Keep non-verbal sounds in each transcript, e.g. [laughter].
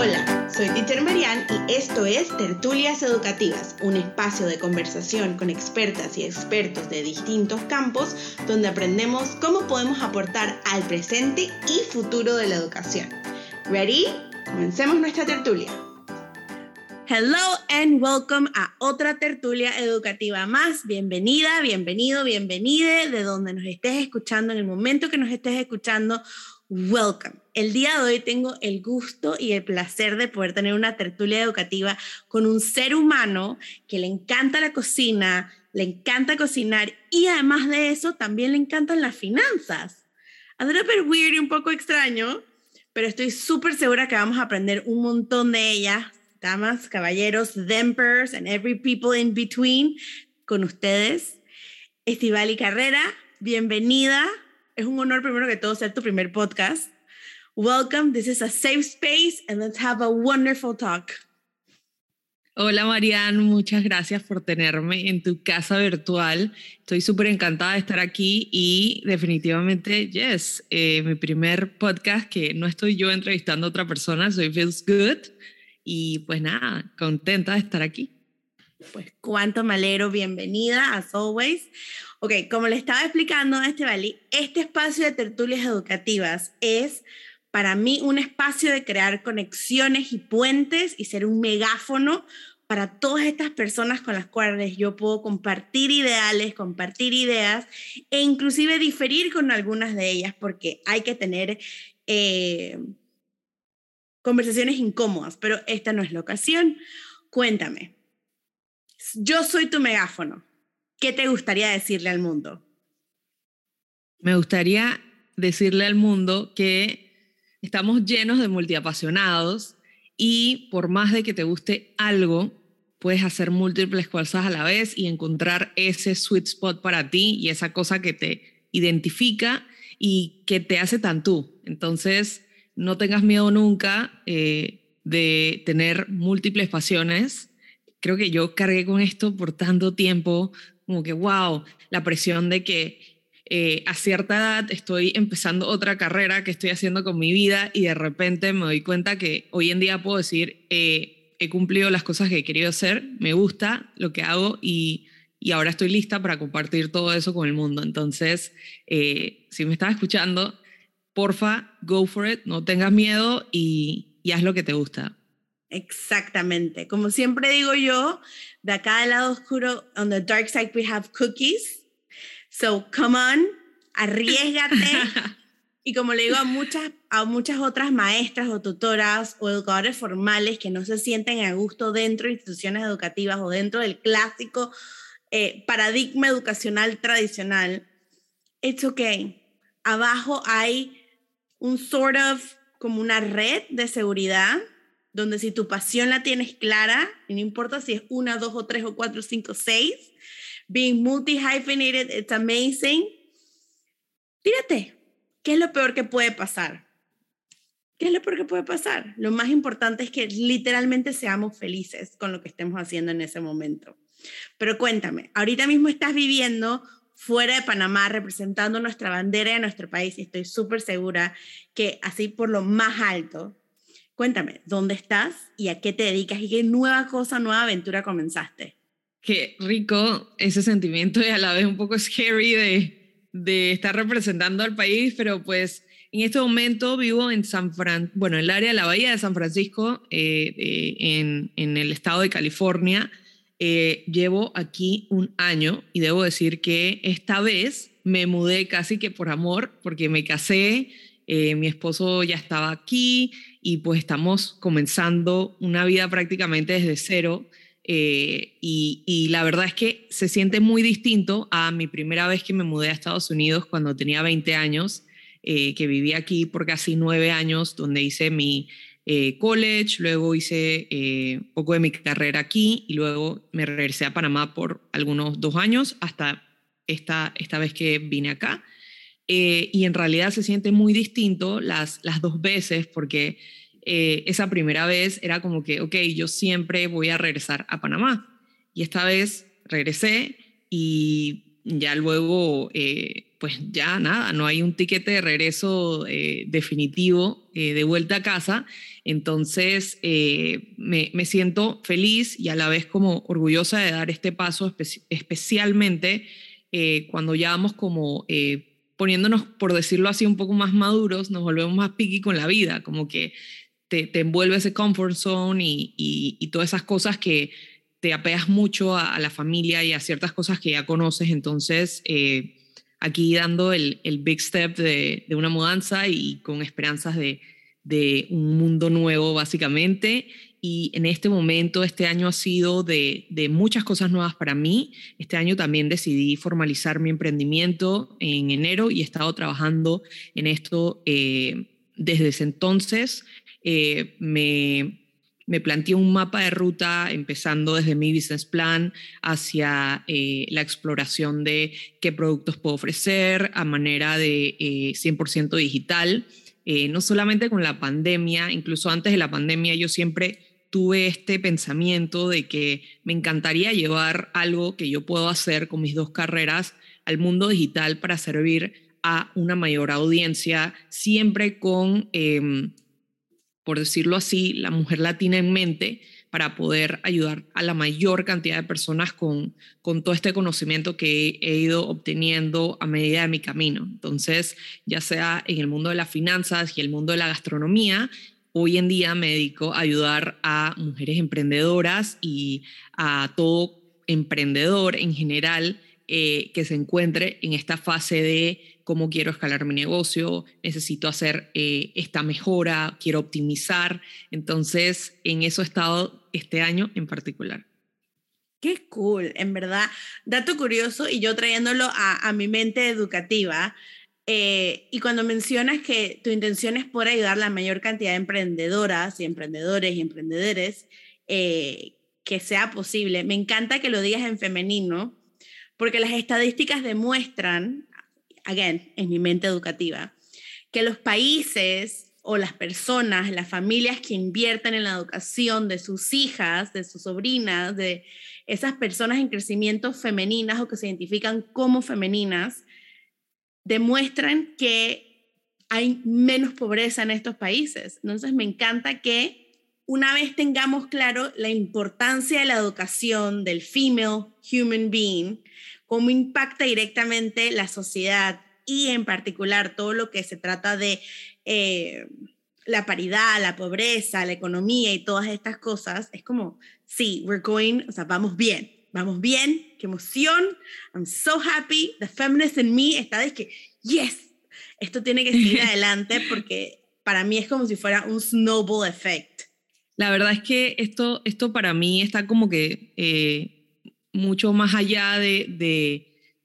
Hola, soy Teacher Marian y esto es Tertulias Educativas, un espacio de conversación con expertas y expertos de distintos campos donde aprendemos cómo podemos aportar al presente y futuro de la educación. ¿Ready? Comencemos nuestra tertulia. Hello and welcome a otra tertulia educativa más. Bienvenida, bienvenido, bienvenide de donde nos estés escuchando, en el momento que nos estés escuchando. Welcome. El día de hoy tengo el gusto y el placer de poder tener una tertulia educativa con un ser humano que le encanta la cocina, le encanta cocinar y además de eso también le encantan las finanzas. A little bit weird y un poco extraño, pero estoy súper segura que vamos a aprender un montón de ellas, damas, caballeros, thempers and every people in between, con ustedes. Estivali Carrera, bienvenida es un honor primero que todo ser tu primer podcast. Welcome, this is a safe space and let's have a wonderful talk. Hola Marianne, muchas gracias por tenerme en tu casa virtual. Estoy súper encantada de estar aquí y definitivamente, yes, eh, mi primer podcast que no estoy yo entrevistando a otra persona, soy Feels Good y pues nada, contenta de estar aquí. Pues cuánto malero, bienvenida, as always. Ok, como le estaba explicando Estebali, este espacio de tertulias educativas es para mí un espacio de crear conexiones y puentes y ser un megáfono para todas estas personas con las cuales yo puedo compartir ideales, compartir ideas e inclusive diferir con algunas de ellas porque hay que tener eh, conversaciones incómodas, pero esta no es la ocasión. Cuéntame, yo soy tu megáfono. ¿Qué te gustaría decirle al mundo? Me gustaría decirle al mundo que estamos llenos de multiapasionados y por más de que te guste algo, puedes hacer múltiples cosas a la vez y encontrar ese sweet spot para ti y esa cosa que te identifica y que te hace tan tú. Entonces, no tengas miedo nunca eh, de tener múltiples pasiones. Creo que yo cargué con esto por tanto tiempo, como que, wow, la presión de que eh, a cierta edad estoy empezando otra carrera que estoy haciendo con mi vida y de repente me doy cuenta que hoy en día puedo decir, eh, he cumplido las cosas que he querido hacer, me gusta lo que hago y, y ahora estoy lista para compartir todo eso con el mundo. Entonces, eh, si me estás escuchando, porfa, go for it, no tengas miedo y, y haz lo que te gusta. Exactamente. Como siempre digo yo, de acá del lado oscuro, on the dark side we have cookies. So come on, arriesgate. [laughs] y como le digo a muchas, a muchas otras maestras o tutoras o educadores formales que no se sienten a gusto dentro de instituciones educativas o dentro del clásico eh, paradigma educacional tradicional, it's okay. Abajo hay un sort of como una red de seguridad donde si tu pasión la tienes clara, y no importa si es una, dos o tres o cuatro, cinco, seis, being multi-hyphenated, it's amazing. Tírate. ¿Qué es lo peor que puede pasar? ¿Qué es lo peor que puede pasar? Lo más importante es que literalmente seamos felices con lo que estemos haciendo en ese momento. Pero cuéntame, ahorita mismo estás viviendo fuera de Panamá representando nuestra bandera de nuestro país y estoy súper segura que así por lo más alto Cuéntame, ¿dónde estás y a qué te dedicas y qué nueva cosa, nueva aventura comenzaste? Qué rico ese sentimiento y a la vez un poco scary de, de estar representando al país, pero pues en este momento vivo en San Fran, bueno, en el área de la Bahía de San Francisco, eh, en, en, el estado de California. Eh, llevo aquí un año y debo decir que esta vez me mudé casi que por amor, porque me casé, eh, mi esposo ya estaba aquí y pues estamos comenzando una vida prácticamente desde cero. Eh, y, la verdad es que se siente muy distinto a mi primera vez que me mudé a Estados Unidos cuando tenía 20 años, eh, que viví aquí por casi nueve años, donde hice mi college, luego hice poco de mi carrera aquí y luego me regresé a Panamá por algunos dos años hasta esta, esta vez que vine acá. Eh, y en realidad se siente muy distinto las, las dos veces porque eh, esa primera vez era como que, ok, yo siempre voy a regresar a Panamá. Y esta vez regresé y ya luego, pues ya nada, no hay un tiquete de regreso definitivo de vuelta a casa. Entonces, me, me, siento feliz y a la vez como orgullosa de dar este paso, especialmente cuando ya vamos como poniéndonos, por decirlo así, un poco más maduros, nos volvemos más picky con la vida, como que te, te envuelve ese comfort zone y, y, todas esas cosas que te apegas mucho a, la familia y a ciertas cosas que ya conoces. Entonces, eh, aquí dando el, el big step de, de, una mudanza y con esperanzas de, de un mundo nuevo, básicamente y en este momento, este año ha sido de, muchas cosas nuevas para mí. Este año también decidí formalizar mi emprendimiento en enero y he estado trabajando en esto eh, desde ese entonces. Eh, me, me planteé un mapa de ruta empezando desde mi business plan hacia eh, la exploración de qué productos puedo ofrecer a manera de 100% digital. no solamente con la pandemia, incluso antes de la pandemia yo siempre tuve este pensamiento de que me encantaría llevar algo que yo puedo hacer con mis dos carreras al mundo digital para servir a una mayor audiencia, siempre con, em, por decirlo así, la mujer latina en mente para poder ayudar a la mayor cantidad de personas con, con todo este conocimiento que he ido obteniendo a medida de mi camino. Entonces, ya sea en el mundo de las finanzas y el mundo de la gastronomía, hoy en día me dedico ayudar a mujeres emprendedoras y a todo emprendedor en general eh, que se encuentre en esta fase de cómo quiero escalar mi negocio, necesito hacer eh, esta mejora, quiero optimizar. Entonces, en eso he estado este año en particular. Qué cool, en verdad. Dato curioso y yo trayéndolo a mi mente educativa. Eh, y cuando mencionas que tu intención es poder ayudar a la mayor cantidad de emprendedoras y emprendedores y emprendedores eh, que sea posible, me encanta que lo digas en femenino, porque las estadísticas demuestran, again, en mi mente educativa, que los países o las personas, las familias que invierten en la educación de sus hijas, de sus sobrinas, de esas personas en crecimiento femeninas o que se identifican como femeninas, demuestran que hay menos pobreza en estos países. Entonces me encanta que una vez tengamos claro la importancia de la educación del female human being, cómo impacta directamente la sociedad y en particular todo lo que se trata de eh, la paridad, la pobreza, la economía y todas estas cosas, es como, sí, we're going, o sea, vamos bien, vamos bien, qué emoción, I'm so happy, the feminist in me está de que, yes, esto tiene que seguir [laughs] adelante porque para mí es como si fuera un snowball effect. La verdad es que esto, esto para mí está como que eh, mucho más allá de,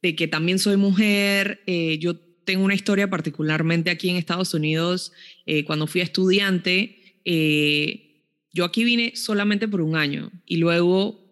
de, que también soy mujer, eh, yo tengo una historia particularmente aquí en Estados Unidos, eh, cuando fui estudiante, yo aquí vine solamente por un año y luego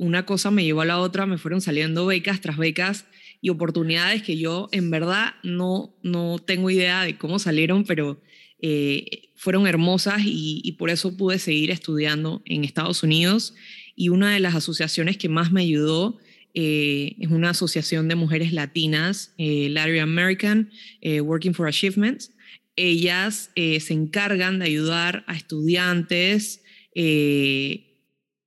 una cosa me llevó a la otra, me fueron saliendo becas tras becas y oportunidades que yo en verdad no, no tengo idea de cómo salieron, pero eh, fueron hermosas y, por eso pude seguir estudiando en Estados Unidos. Y una de las asociaciones que más me ayudó eh, es una asociación de mujeres latinas, eh, Latin American Working for Achievements. Ellas se encargan de ayudar a estudiantes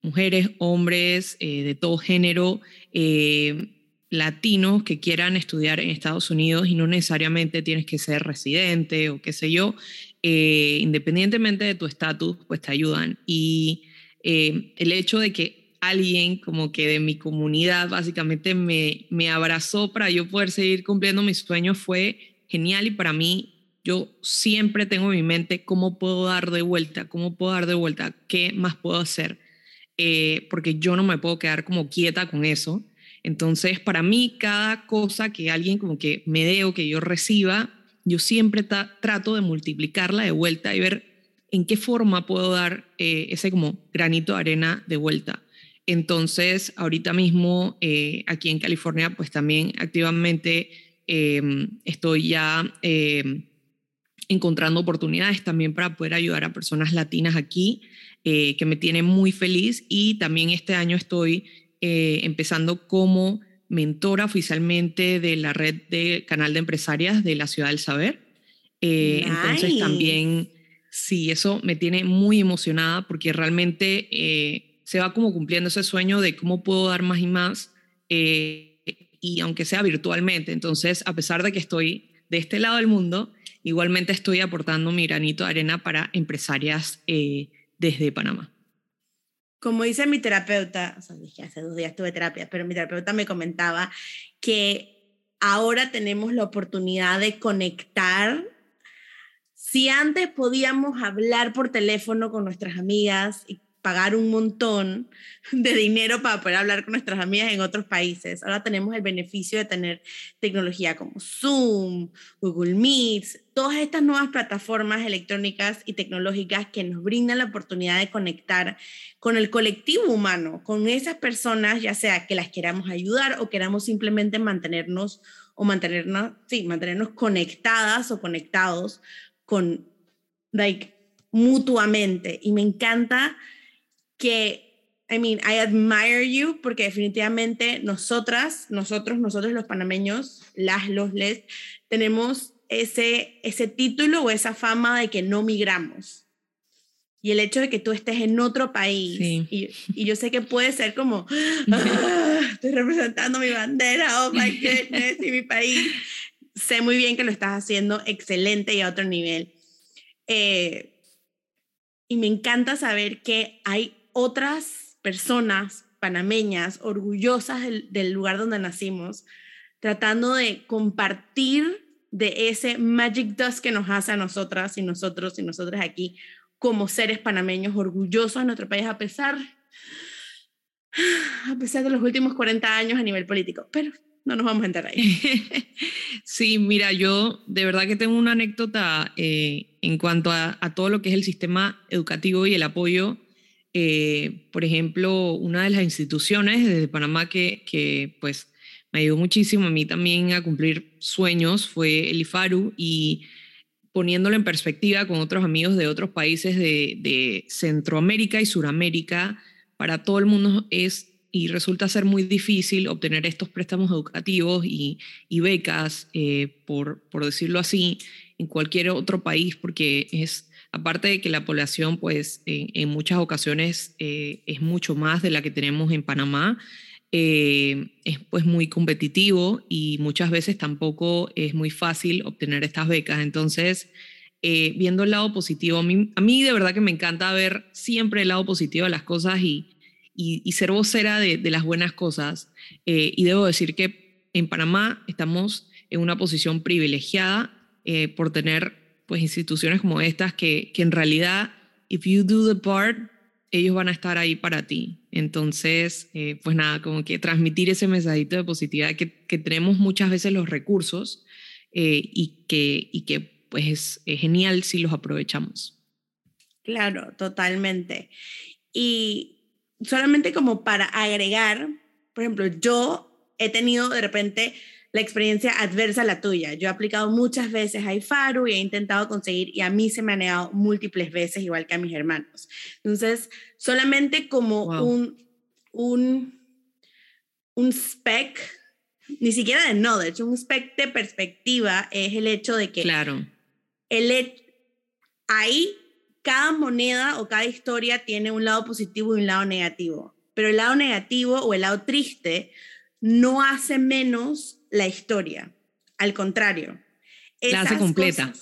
mujeres, hombres, eh, de todo género, eh, latinos que quieran estudiar en Estados Unidos y no necesariamente tienes que ser residente o qué sé yo, eh, independientemente de tu estatus, pues te ayudan. Y el hecho de que alguien como que de mi comunidad básicamente me, me abrazó para yo poder seguir cumpliendo mis sueños fue genial y para mí yo siempre tengo en mi mente cómo puedo dar de vuelta, cómo puedo dar de vuelta, qué más puedo hacer. Eh, porque yo no me puedo quedar como quieta con eso. Entonces, para mí, cada cosa que alguien como que me dé o que yo reciba, yo siempre trato de multiplicarla de vuelta y ver en qué forma puedo dar eh, ese como granito de arena de vuelta. Entonces, ahorita mismo eh, aquí en California, pues también activamente em, estoy ya em, encontrando oportunidades también para poder ayudar a personas latinas aquí. Que me tiene muy feliz y también este año estoy empezando como mentora oficialmente de la red de canal de empresarias de la Ciudad del Saber. Eh, entonces también, sí, eso me tiene muy emocionada porque realmente eh, se va como cumpliendo ese sueño de cómo puedo dar más y más, eh, y aunque sea virtualmente. Entonces, a pesar de que estoy de este lado del mundo, igualmente estoy aportando mi granito de arena para empresarias desde Panamá como dice mi terapeuta, o sea, dije hace dos días tuve terapia, pero mi terapeuta me comentaba que ahora tenemos la oportunidad de conectar. Si antes podíamos hablar por teléfono con nuestras amigas y pagar un montón de dinero para poder hablar con nuestras amigas en otros países. Ahora tenemos el beneficio de tener tecnología como Zoom, Google Meets, todas estas nuevas plataformas electrónicas y tecnológicas que nos brindan la oportunidad de conectar con el colectivo humano, con esas personas, ya sea que las queramos ayudar o queramos simplemente mantenernos o mantenernos, sí, mantenernos conectadas o conectados con, like, mutuamente. Y me encanta que, I mean, I admire you porque definitivamente nosotras, nosotros, nosotros los panameños, las, los, les, tenemos ese, ese título o esa fama de que no migramos. Y el hecho de que tú estés en otro país, y, y, yo sé que puede ser como, [laughs] ah, estoy representando mi bandera, oh my goodness, y mi país. Sé muy bien que lo estás haciendo excelente y a otro nivel. Eh, y me encanta saber que hay otras personas panameñas orgullosas del, lugar donde nacimos, tratando de compartir de ese magic dust que nos hace a nosotras y nosotros y nosotras aquí como seres panameños orgullosos de nuestro país a pesar a pesar de los últimos 40 años a nivel político, pero no nos vamos a entrar ahí. [laughs] Sí, mira, yo de verdad que tengo una anécdota eh, en cuanto a, a, todo lo que es el sistema educativo y el apoyo eh, por ejemplo, una de las instituciones de Panamá que, pues me ayudó muchísimo a mí también a cumplir sueños fue el IFARU y poniéndolo en perspectiva con otros amigos de otros países de, Centroamérica y Suramérica, para todo el mundo es y resulta ser muy difícil obtener estos préstamos educativos y, becas, eh, por decirlo así, en cualquier otro país, porque es aparte de que la población, pues, en, muchas ocasiones eh, es mucho más de la que tenemos en Panamá, eh, es pues muy competitivo y muchas veces tampoco es muy fácil obtener estas becas. Entonces, eh, viendo el lado positivo, a mí, de verdad que me encanta ver siempre el lado positivo de las cosas y, y, ser vocera de, las buenas cosas. y debo decir que en Panamá estamos en una posición privilegiada por tener pues instituciones como estas que, que en realidad, if you do the part, ellos van a estar ahí para ti. Entonces, eh, pues nada, como que transmitir ese mensajito de positividad que, que tenemos muchas veces los recursos eh, y, que, y que pues es, es, genial si los aprovechamos. Claro, totalmente. Y solamente como para agregar, por ejemplo, yo he tenido de repente la experiencia adversa a la tuya. Yo he aplicado muchas veces a IFARU y he intentado conseguir y a mí se me ha negado múltiples veces, igual que a mis hermanos. Entonces, solamente como un, un, un spec, ni siquiera de knowledge, un spec de perspectiva es el hecho de que claro. el, ahí cada moneda o cada historia tiene un lado positivo y un lado negativo, pero el lado negativo o el lado triste no hace menos la historia. Al contrario. La hace completa.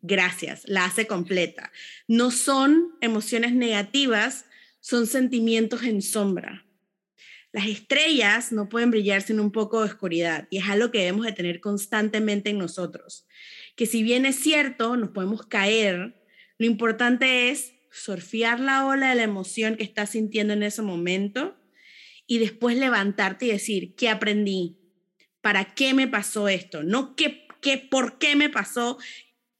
gracias, la hace completa. No son emociones negativas, son sentimientos en sombra. Las estrellas no pueden brillar sin un poco de oscuridad y es algo que debemos de tener constantemente en nosotros. Que si bien es cierto, nos podemos caer, lo importante es surfear la ola de la emoción que estás sintiendo en ese momento y después levantarte y decir, ¿qué aprendí? ¿Para qué me pasó esto? No qué, qué, por qué me pasó,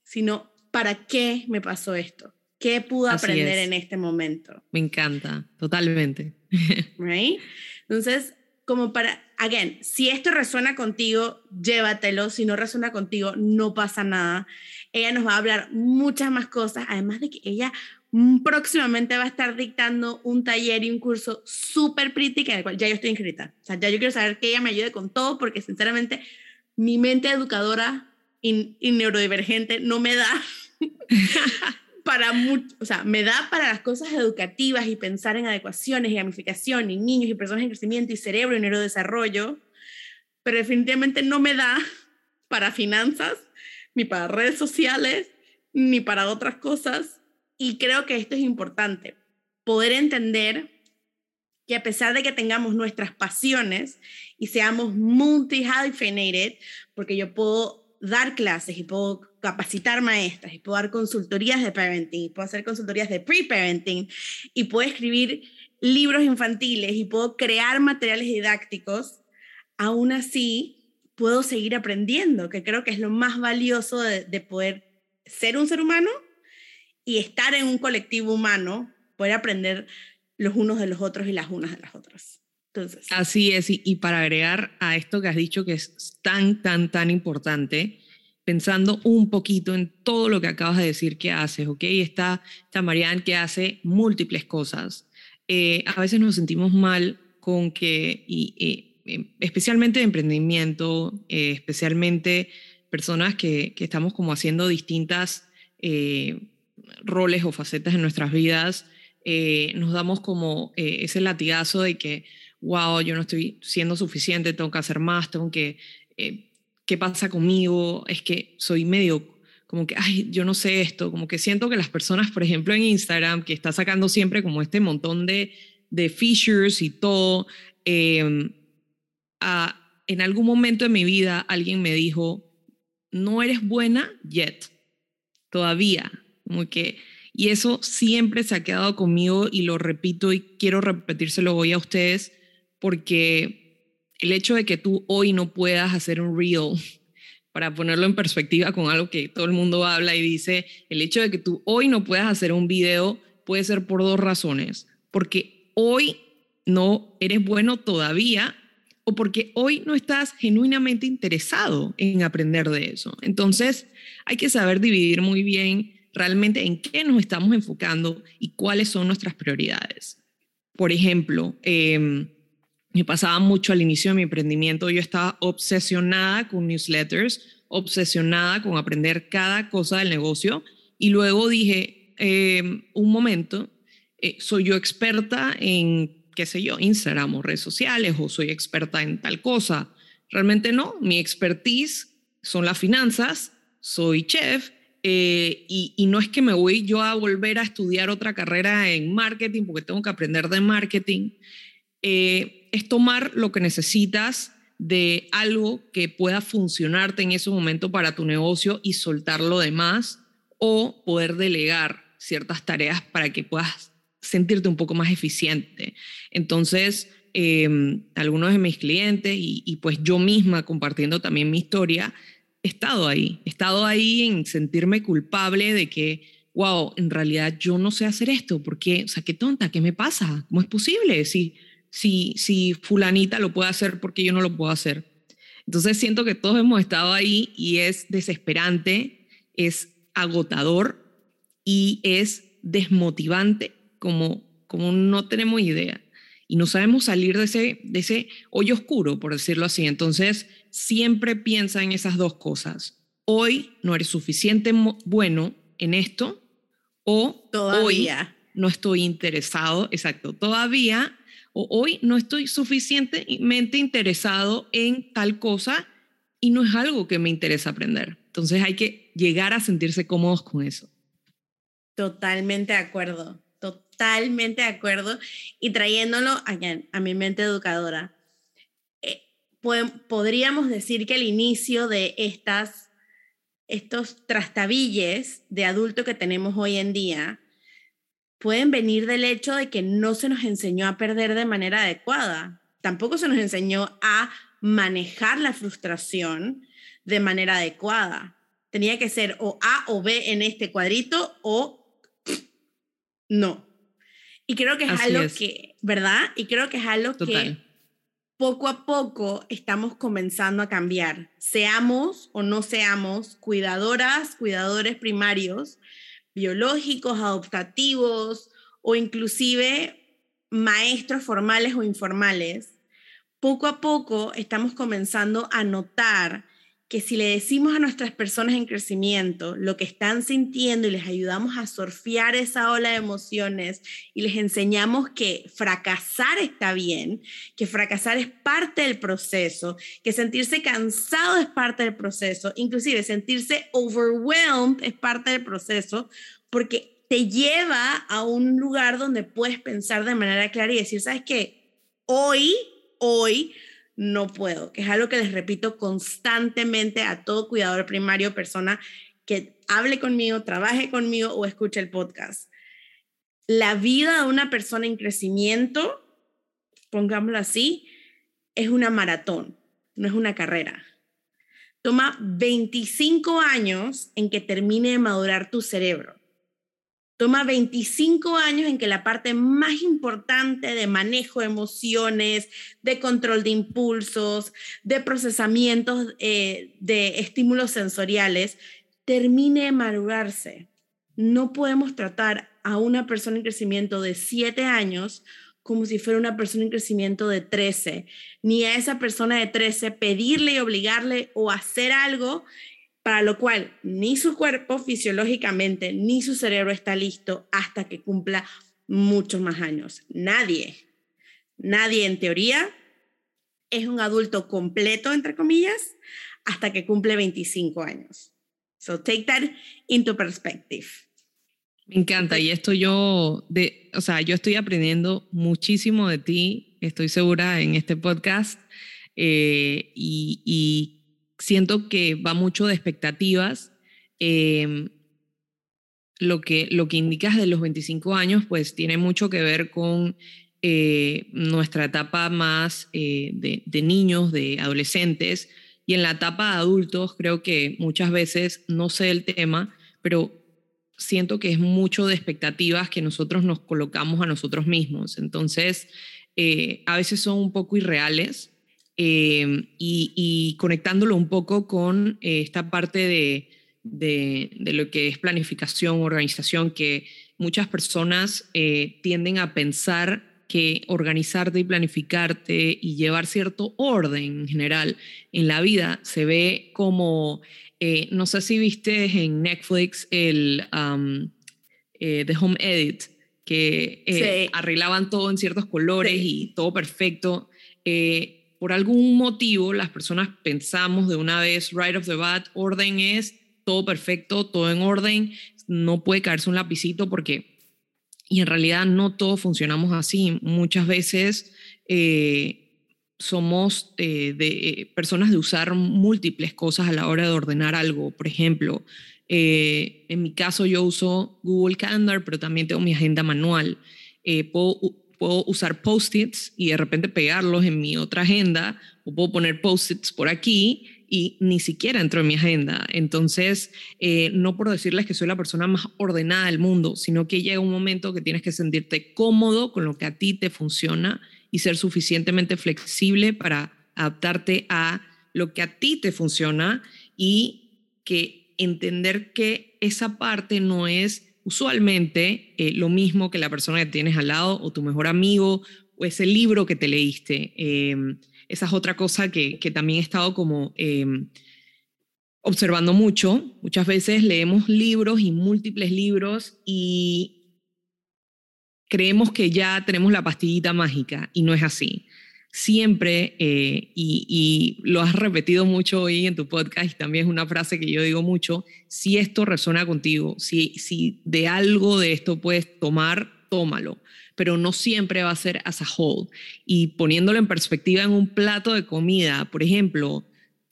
sino ¿para qué me pasó esto? ¿Qué pude aprender en este momento? Me encanta, totalmente. [laughs] Right? Entonces, como para, again, si esto resuena contigo, llévatelo, si no resuena contigo, no pasa nada. Ella nos va a hablar muchas más cosas, además de que ella próximamente va a estar dictando un taller y un curso súper pretty en el cual ya yo estoy inscrita. O sea, ya yo quiero saber que ella me ayude con todo porque sinceramente mi mente educadora y, y neurodivergente no me da [laughs] para mucho, o sea, me da para las cosas educativas y pensar en adecuaciones y gamificación y niños y personas en crecimiento y cerebro y neurodesarrollo, pero definitivamente no me da para finanzas, ni para redes sociales, ni para otras cosas. Y creo que esto es importante, poder entender que a pesar de que tengamos nuestras pasiones y seamos multi-hyphenated, porque yo puedo dar clases y puedo capacitar maestras y puedo dar consultorías de parenting y puedo hacer consultorías de pre-parenting y puedo escribir libros infantiles y puedo crear materiales didácticos, aún así puedo seguir aprendiendo, que creo que es lo más valioso de, de poder ser un ser humano y estar en un colectivo humano, poder aprender los unos de los otros y las unas de las otras. Entonces. Así es, y, y para agregar a esto que has dicho que es tan, tan, tan importante, pensando un poquito en todo lo que acabas de decir que haces, ¿ok? Está, está Marianne que hace múltiples cosas. Eh, a veces nos sentimos mal con que, y, em, especialmente de emprendimiento, eh, especialmente personas que, que, estamos como haciendo distintas eh, roles o facetas en nuestras vidas, nos damos como ese latigazo de que, wow, yo no estoy siendo suficiente, tengo que hacer más, tengo que ¿qué pasa conmigo? Es que soy medio como que, ay, yo no sé esto, como que siento que las personas, por ejemplo, en Instagram, que está sacando siempre como este montón de, de features y todo, em, en algún momento de mi vida alguien me dijo, no eres buena yet, todavía, como que, y eso siempre se ha quedado conmigo y lo repito y quiero repetírselo hoy a ustedes porque el hecho de que tú hoy no puedas hacer un reel, [laughs] para ponerlo en perspectiva con algo que todo el mundo habla y dice, el hecho de que tú hoy no puedas hacer un video puede ser por dos razones, porque hoy no eres bueno todavía o porque hoy no estás genuinamente interesado en aprender de eso. Entonces, hay que saber dividir muy bien realmente en qué nos estamos enfocando y cuáles son nuestras prioridades. Por ejemplo, eh, me pasaba mucho al inicio de mi emprendimiento, yo estaba obsesionada con newsletters, obsesionada con aprender cada cosa del negocio y luego dije, em, un momento, eh, soy yo experta en, qué sé yo, Instagram o redes sociales o soy experta en tal cosa. Realmente no, mi expertise son las finanzas, soy chef eh, y, no es que me voy yo a volver a estudiar otra carrera en marketing porque tengo que aprender de marketing. Eh, es tomar lo que necesitas de algo que pueda funcionarte en ese momento para tu negocio y soltar lo demás o poder delegar ciertas tareas para que puedas sentirte un poco más eficiente. Entonces, em, algunos de mis clientes y, y, pues yo misma compartiendo también mi historia, estado ahí, he estado ahí en sentirme culpable de que, wow, en realidad yo no sé hacer esto, porque, o sea, qué tonta, ¿qué me pasa? ¿Cómo es posible? Si si, si fulanita lo puede hacer porque yo no lo puedo hacer. Entonces siento que todos hemos estado ahí y es desesperante, es agotador y es desmotivante como, como no tenemos idea. Y no sabemos salir de ese, de ese hoyo oscuro, por decirlo así. Entonces, siempre piensa en esas dos cosas. Hoy no eres suficiente bueno en esto o todavía. hoy no estoy interesado, exacto, todavía o hoy no estoy suficientemente interesado en tal cosa y no es algo que me interesa aprender. Entonces hay que llegar a sentirse cómodos con eso. Totalmente de acuerdo, totalmente de acuerdo. Y trayéndolo a mi mente educadora, podríamos decir que el inicio de estas, estos trastabilles de adulto que tenemos hoy en día pueden venir del hecho de que no se nos enseñó a perder de manera adecuada. Tampoco se nos enseñó a manejar la frustración de manera adecuada. Tenía que ser o A o B en este cuadrito o [sniffs] no. Y creo que es algo que, ¿verdad? Y creo que es algo que poco a poco estamos comenzando a cambiar. Seamos o no seamos cuidadoras, cuidadores primarios, biológicos, adoptativos o inclusive maestros formales o informales, poco a poco estamos comenzando a notar que si le decimos a nuestras personas en crecimiento lo que están sintiendo y les ayudamos a surfear esa ola de emociones y les enseñamos que fracasar está bien, que fracasar es parte del proceso, que sentirse cansado es parte del proceso, inclusive sentirse overwhelmed es parte del proceso, porque te lleva a un lugar donde puedes pensar de manera clara y decir, ¿sabes qué? Hoy, hoy no puedo, que es algo que les repito constantemente a todo cuidador primario, persona que hable conmigo, trabaje conmigo o escuche el podcast. La vida de una persona en crecimiento, pongámoslo así, es una maratón, no es una carrera. Toma 25 años en que termine de madurar tu cerebro. Toma 25 años en que la parte más importante de manejo de emociones, de control de impulsos, de procesamientos eh, de estímulos sensoriales, termine de madurarse. No podemos tratar a una persona en crecimiento de 7 años como si fuera una persona en crecimiento de 13, ni a esa persona de 13 pedirle y obligarle o hacer algo para lo cual ni su cuerpo fisiológicamente ni su cerebro está listo hasta que cumpla muchos más años. Nadie, nadie en teoría es un adulto completo, entre comillas, hasta que cumple 25 años. So take that into perspective. Me encanta y esto yo, de, o sea, yo estoy aprendiendo muchísimo de ti, estoy segura en este podcast eh, y, y siento que va mucho de expectativas. Em, lo, que, lo que indicas de los 25 años, pues tiene mucho que ver con eh, nuestra etapa más eh, de, de, niños, de adolescentes, y en la etapa de adultos creo que muchas veces, no sé el tema, pero siento que es mucho de expectativas que nosotros nos colocamos a nosotros mismos. Entonces, eh, a veces son un poco irreales Em, y, conectándolo un poco con eh, esta parte de, de, lo que es planificación, organización, que muchas personas eh, tienden a pensar que organizarte y planificarte y llevar cierto orden en general en la vida se ve como, eh, no sé si viste en Netflix el The Home Edit, que arreglaban todo en ciertos colores y todo perfecto por algún motivo las personas pensamos de una vez, right of the bat, orden es todo perfecto, todo en orden, no puede caerse un lapicito porque, y en realidad no todos funcionamos así. Muchas veces eh, somos eh, de, eh, personas de usar múltiples cosas a la hora de ordenar algo. Por ejemplo, en mi caso yo uso Google Calendar, pero también tengo mi agenda manual. Puedo usar post-its y de repente pegarlos en mi otra agenda o puedo poner post-its por aquí y ni siquiera entro en mi agenda. Entonces, eh, no por decirles que soy la persona más ordenada del mundo, sino que llega un momento que tienes que sentirte cómodo con lo que a ti te funciona y ser suficientemente flexible para adaptarte a lo que a ti te funciona y que entender que esa parte no es usualmente eh, lo mismo que la persona que tienes al lado o tu mejor amigo o ese libro que te leíste. Em, esa es otra cosa que, también he estado como em, observando mucho. Muchas veces leemos libros y múltiples libros y creemos que ya tenemos la pastillita mágica y no es así siempre, eh, y, lo has repetido mucho hoy en tu podcast, y también es una frase que yo digo mucho, si esto resuena contigo, si, si de algo de esto puedes tomar, tómalo, pero no siempre va a ser as a whole. Y poniéndolo en perspectiva en un plato de comida, por ejemplo,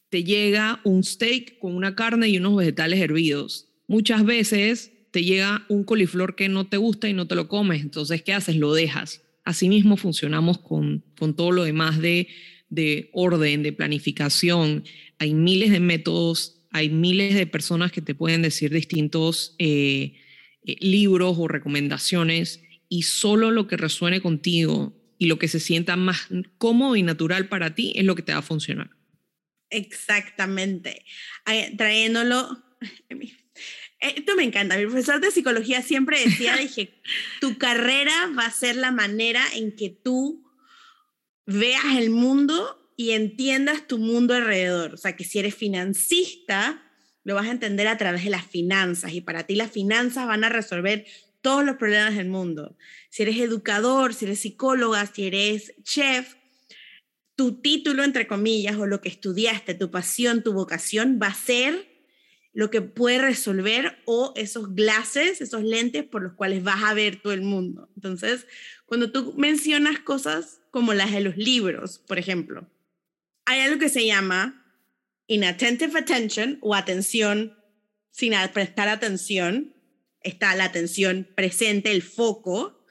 te llega un steak con una carne y unos vegetales hervidos. Muchas veces te llega un coliflor que no te gusta y no te lo comes, entonces ¿qué haces? Lo dejas Asimismo funcionamos con, con todo lo demás de, de orden, de planificación. Hay miles de métodos, hay miles de personas que te pueden decir distintos eh, eh, libros o recomendaciones y solo lo que resuene contigo y lo que se sienta más cómodo y natural para ti es lo que te va a funcionar. Exactamente. Trayéndolo, [laughs] esto me encanta. Mi profesor de psicología siempre decía, dije, [laughs] tu carrera va a ser la manera en que tú veas el mundo y entiendas tu mundo alrededor. O sea, que si eres financista, lo vas a entender a través de las finanzas y para ti las finanzas van a resolver todos los problemas del mundo. Si eres educador, si eres psicóloga, si eres chef, tu título, entre comillas, o lo que estudiaste, tu pasión, tu vocación, va a ser lo que puede resolver o esos glases, esos lentes por los cuales vas a ver todo el mundo. Entonces, cuando tú mencionas cosas como las de los libros, por ejemplo, hay algo que se llama inattentive attention o atención sin prestar atención, está la atención presente, el foco.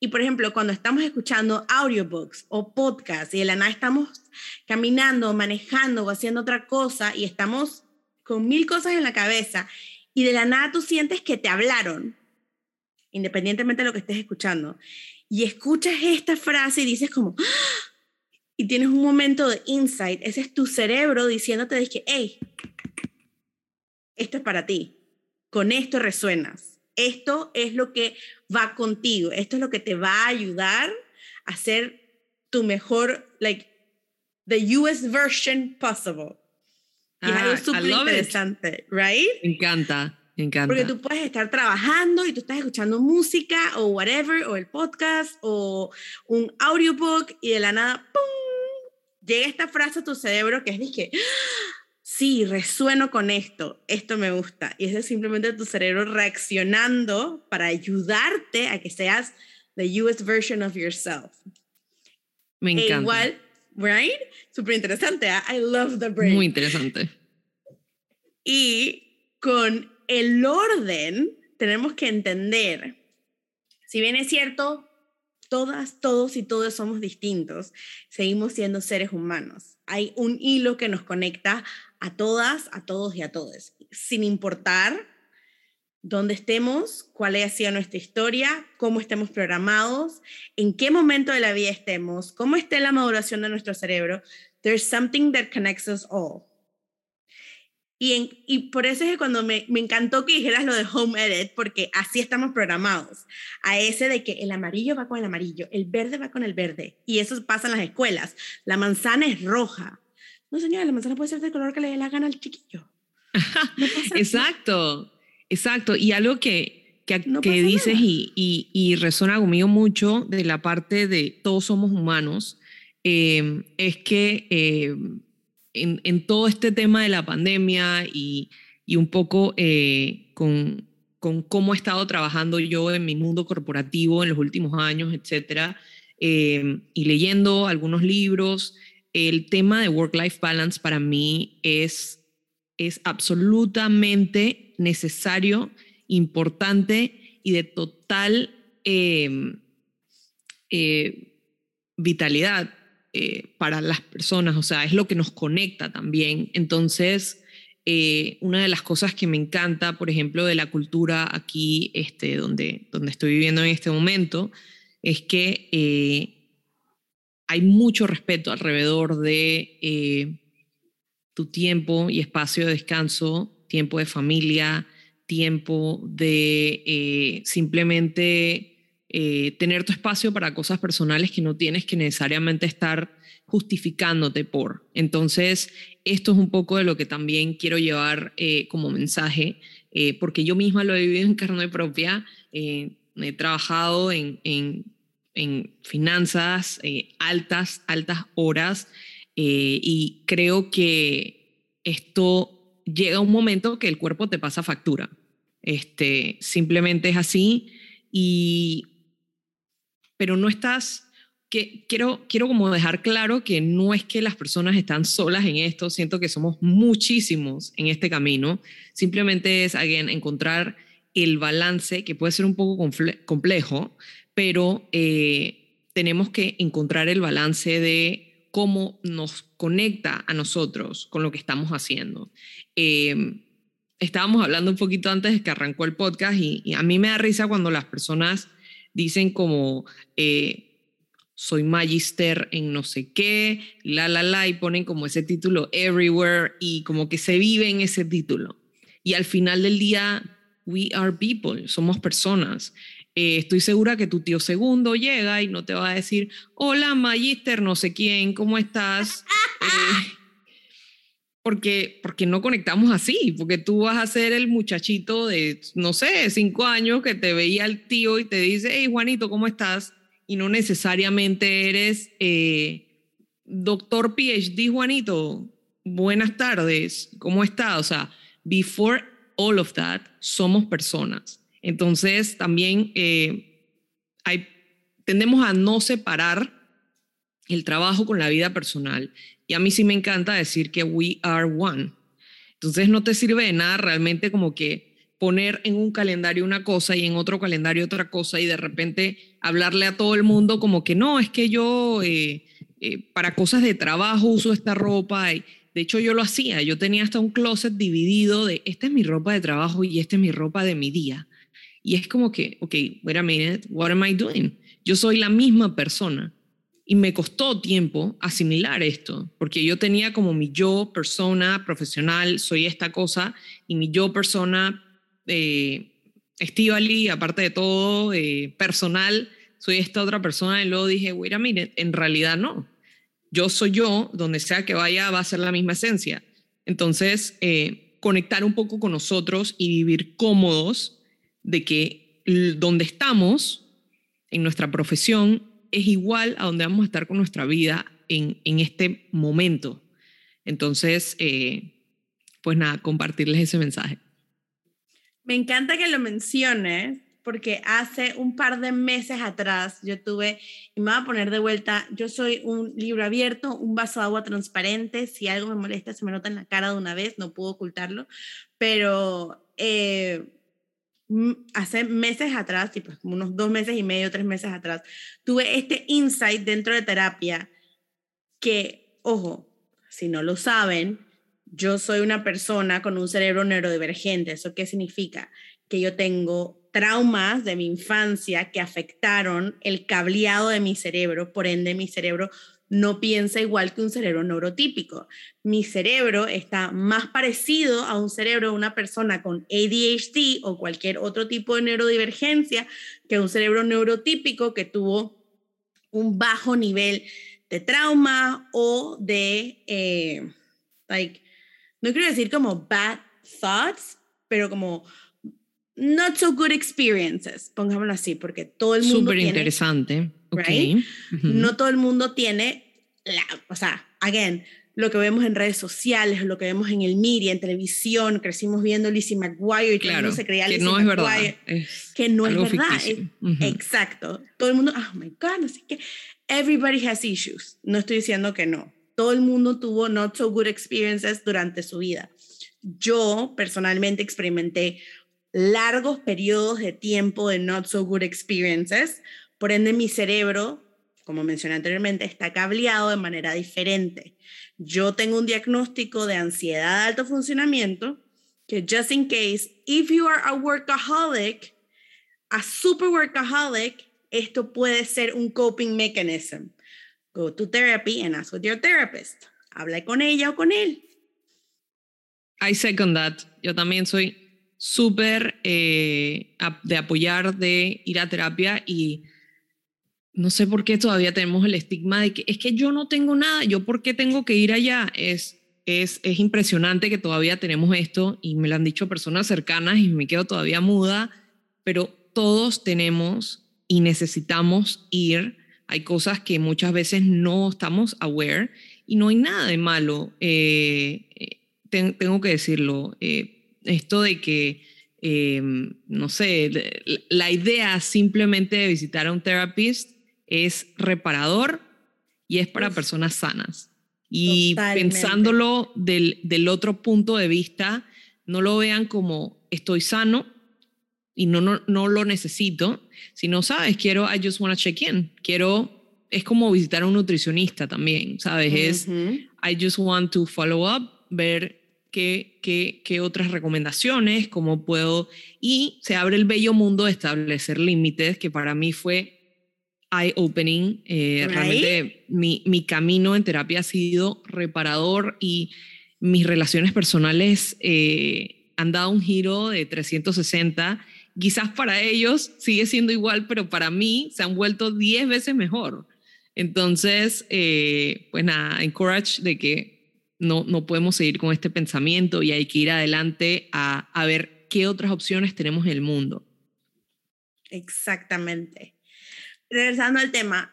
Y por ejemplo, cuando estamos escuchando audiobooks o podcasts y de la nada estamos caminando, manejando o haciendo otra cosa y estamos con mil cosas en la cabeza y de la nada tú sientes que te hablaron, independientemente de lo que estés escuchando, y escuchas esta frase y dices como, ¡Ah! y tienes un momento de insight, ese es tu cerebro diciéndote que, hey, esto es para ti con esto resuenas. Esto es lo que va contigo. Esto es lo que te va a ayudar a ser tu mejor, like, the US version possible. Y es algo ah, súper interesante, right? Me encanta, me encanta. Porque tú puedes estar trabajando y tú estás escuchando música o whatever, o el podcast o un audiobook y de la nada, ¡pum! Llega esta frase a tu cerebro que es, dije, sí, resueno con esto, esto me gusta. Y es simplemente tu cerebro reaccionando para ayudarte a que seas the US version of yourself. Me e encanta. igual, right? Súper interesante. ¿ah? I love the brain. Muy interesante. Y con el orden tenemos que entender, si bien es cierto, todas, todos y todos somos distintos, seguimos siendo seres humanos. Hay un hilo que nos conecta a todas, a todos y a todos, sin importar dónde estemos, cuál haya sido nuestra historia, cómo estemos programados, en qué momento de la vida estemos, cómo esté la maduración de nuestro cerebro. There's something that connects us all. Y, y por eso es que cuando me, me, encantó que dijeras lo de home edit, porque así estamos programados, a ese de que el amarillo va con el amarillo, el verde va con el verde, y eso pasa en las escuelas. La manzana es roja, no, señora, la manzana puede ser del color que le dé la gana al chiquillo. [laughs] exacto, exacto. Y algo que, que, que dices y, y, y, resuena conmigo mucho de la parte de todos somos humanos, eh, es que eh, en, en, todo este tema de la pandemia y, y un poco eh, con, con, cómo he estado trabajando yo en mi mundo corporativo en los últimos años, etcétera, y leyendo algunos libros, el tema de work-life balance para mí es, es absolutamente necesario, importante y de total em, eh, vitalidad eh, para las personas, o sea, es lo que nos conecta también. Entonces, eh, una de las cosas que me encanta, por ejemplo, de la cultura aquí, este, donde, donde estoy viviendo en este momento, es que hay mucho respeto alrededor de tu tiempo y espacio de descanso, tiempo de familia, tiempo de eh, simplemente eh, tener tu espacio para cosas personales que no tienes que necesariamente estar justificándote por. Entonces, esto es un poco de lo que también quiero llevar como mensaje, porque yo misma lo he vivido en carne propia. he trabajado en en finanzas, eh, altas, altas horas, eh, y creo que esto llega un momento que el cuerpo te pasa factura. Este, simplemente es así, y, pero no estás... Que, quiero, quiero como dejar claro que no es que las personas están solas en esto, siento que somos muchísimos en este camino, simplemente es, again, encontrar el balance, que puede ser un poco complejo, pero eh, tenemos que encontrar el balance de cómo nos conecta a nosotros con lo que estamos haciendo. Em, estábamos hablando un poquito antes de que arrancó el podcast y, a mí me da risa cuando las personas dicen como, eh, soy magister en no sé qué, la, la, la, y ponen como ese título everywhere y como que se vive en ese título. Y al final del día, we are people, somos personas. Eh, estoy segura que tu tío segundo llega y no te va a decir, hola, magister, no sé quién, ¿cómo estás? [laughs] Eh, porque, porque no conectamos así, porque tú vas a ser el muchachito de, no sé, cinco años que te veía el tío y te dice, hey, Juanito, ¿cómo estás? y no necesariamente eres eh, doctor PhD Juanito. Buenas tardes, ¿cómo está? O sea, before all of that, somos personas. Entonces, también eh, hay, tendemos a no separar el trabajo con la vida personal. Y a mí sí me encanta decir que we are one. Entonces, no te sirve de nada realmente como que poner en un calendario una cosa y en otro calendario otra cosa y de repente hablarle a todo el mundo como que no, es que yo eh, eh, para cosas de trabajo uso esta ropa. Y, de hecho, yo lo hacía. Yo tenía hasta un closet dividido de esta es mi ropa de trabajo y esta es mi ropa de mi día. Y es como que, ok, wait a minute, what am I doing? Yo soy la misma persona. Y me costó tiempo asimilar esto, porque yo tenía como mi yo persona profesional, soy esta cosa, y mi yo persona eh, Estivali, aparte de todo, eh, personal, soy esta otra persona. Y luego dije, wait a minute, en realidad no. Yo soy yo, donde sea que vaya, va a ser la misma esencia. Entonces, eh, conectar un poco con nosotros y vivir cómodos de que donde estamos en nuestra profesión es igual a donde vamos a estar con nuestra vida en, en este momento. Entonces, eh, pues nada, compartirles ese mensaje. Me encanta que lo menciones porque hace un par de meses atrás yo tuve, y me voy a poner de vuelta, yo soy un libro abierto, un vaso de agua transparente, si algo me molesta se me nota en la cara de una vez, no puedo ocultarlo, pero eh, hace meses atrás, tipo unos dos meses y medio, tres meses atrás, tuve este insight dentro de terapia que, ojo, si no lo saben, yo soy una persona con un cerebro neurodivergente. ¿Eso qué significa? Que yo tengo traumas de mi infancia que afectaron el cableado de mi cerebro, por ende mi cerebro no piensa igual que un cerebro neurotípico. Mi cerebro está más parecido a un cerebro de una persona con ADHD o cualquier otro tipo de neurodivergencia que un cerebro neurotípico que tuvo un bajo nivel de trauma o de, eh, like, no quiero decir como bad thoughts, pero como not so good experiences, pongámoslo así, porque todo el mundo Súper interesante. Right? No todo el mundo tiene, la, o sea, again, lo que vemos en redes sociales, lo que vemos en el media, en televisión, crecimos viendo Lizzie McGuire y claro, se creía que Lizzie no es verdad. que no es verdad. Exacto. Todo el mundo, oh my God, así que everybody has issues. No estoy diciendo que no todo el mundo tuvo not so good experiences durante su vida. Yo personalmente experimenté largos periodos de tiempo de not so good experiences, por ende mi cerebro, como mencioné anteriormente, está cableado de manera diferente. Yo tengo un diagnóstico de ansiedad de alto funcionamiento que just in case, if you are a workaholic, a super workaholic, esto puede ser un coping mechanism. Go to therapy and ask with your therapist. Habla con ella o con él. I second that. Yo también soy súper eh, de apoyar, de ir a terapia y no sé por qué todavía tenemos el estigma de que es que yo no tengo nada, yo por qué tengo que ir allá. Es, es, es impresionante que todavía tenemos esto y me lo han dicho personas cercanas y me quedo todavía muda, pero todos tenemos y necesitamos ir hay cosas que muchas veces no estamos aware y no hay nada de malo. Eh, eh, tengo que decirlo. Eh, esto de que, no sé, la idea simplemente de visitar a un therapist es reparador y es para personas sanas. Y pensándolo del, del, otro punto de vista, no lo vean como estoy sano y no, no, no lo necesito, sino, sabes, quiero, I just want to check in, quiero, es como visitar a un nutricionista también, sabes, es, I just want to follow up, ver qué, qué, qué otras recomendaciones, cómo puedo, y se abre el bello mundo de establecer límites, que para mí fue eye-opening. Eh, realmente mi, mi, camino en terapia ha sido reparador y mis relaciones personales eh, han dado un giro de 360. Quizás para ellos sigue siendo igual, pero para mí se han vuelto 10 veces mejor. Entonces, eh, pues nada, encourage de que no, no podemos seguir con este pensamiento y hay que ir adelante a, a ver qué otras opciones tenemos en el mundo. Exactamente. Regresando al tema,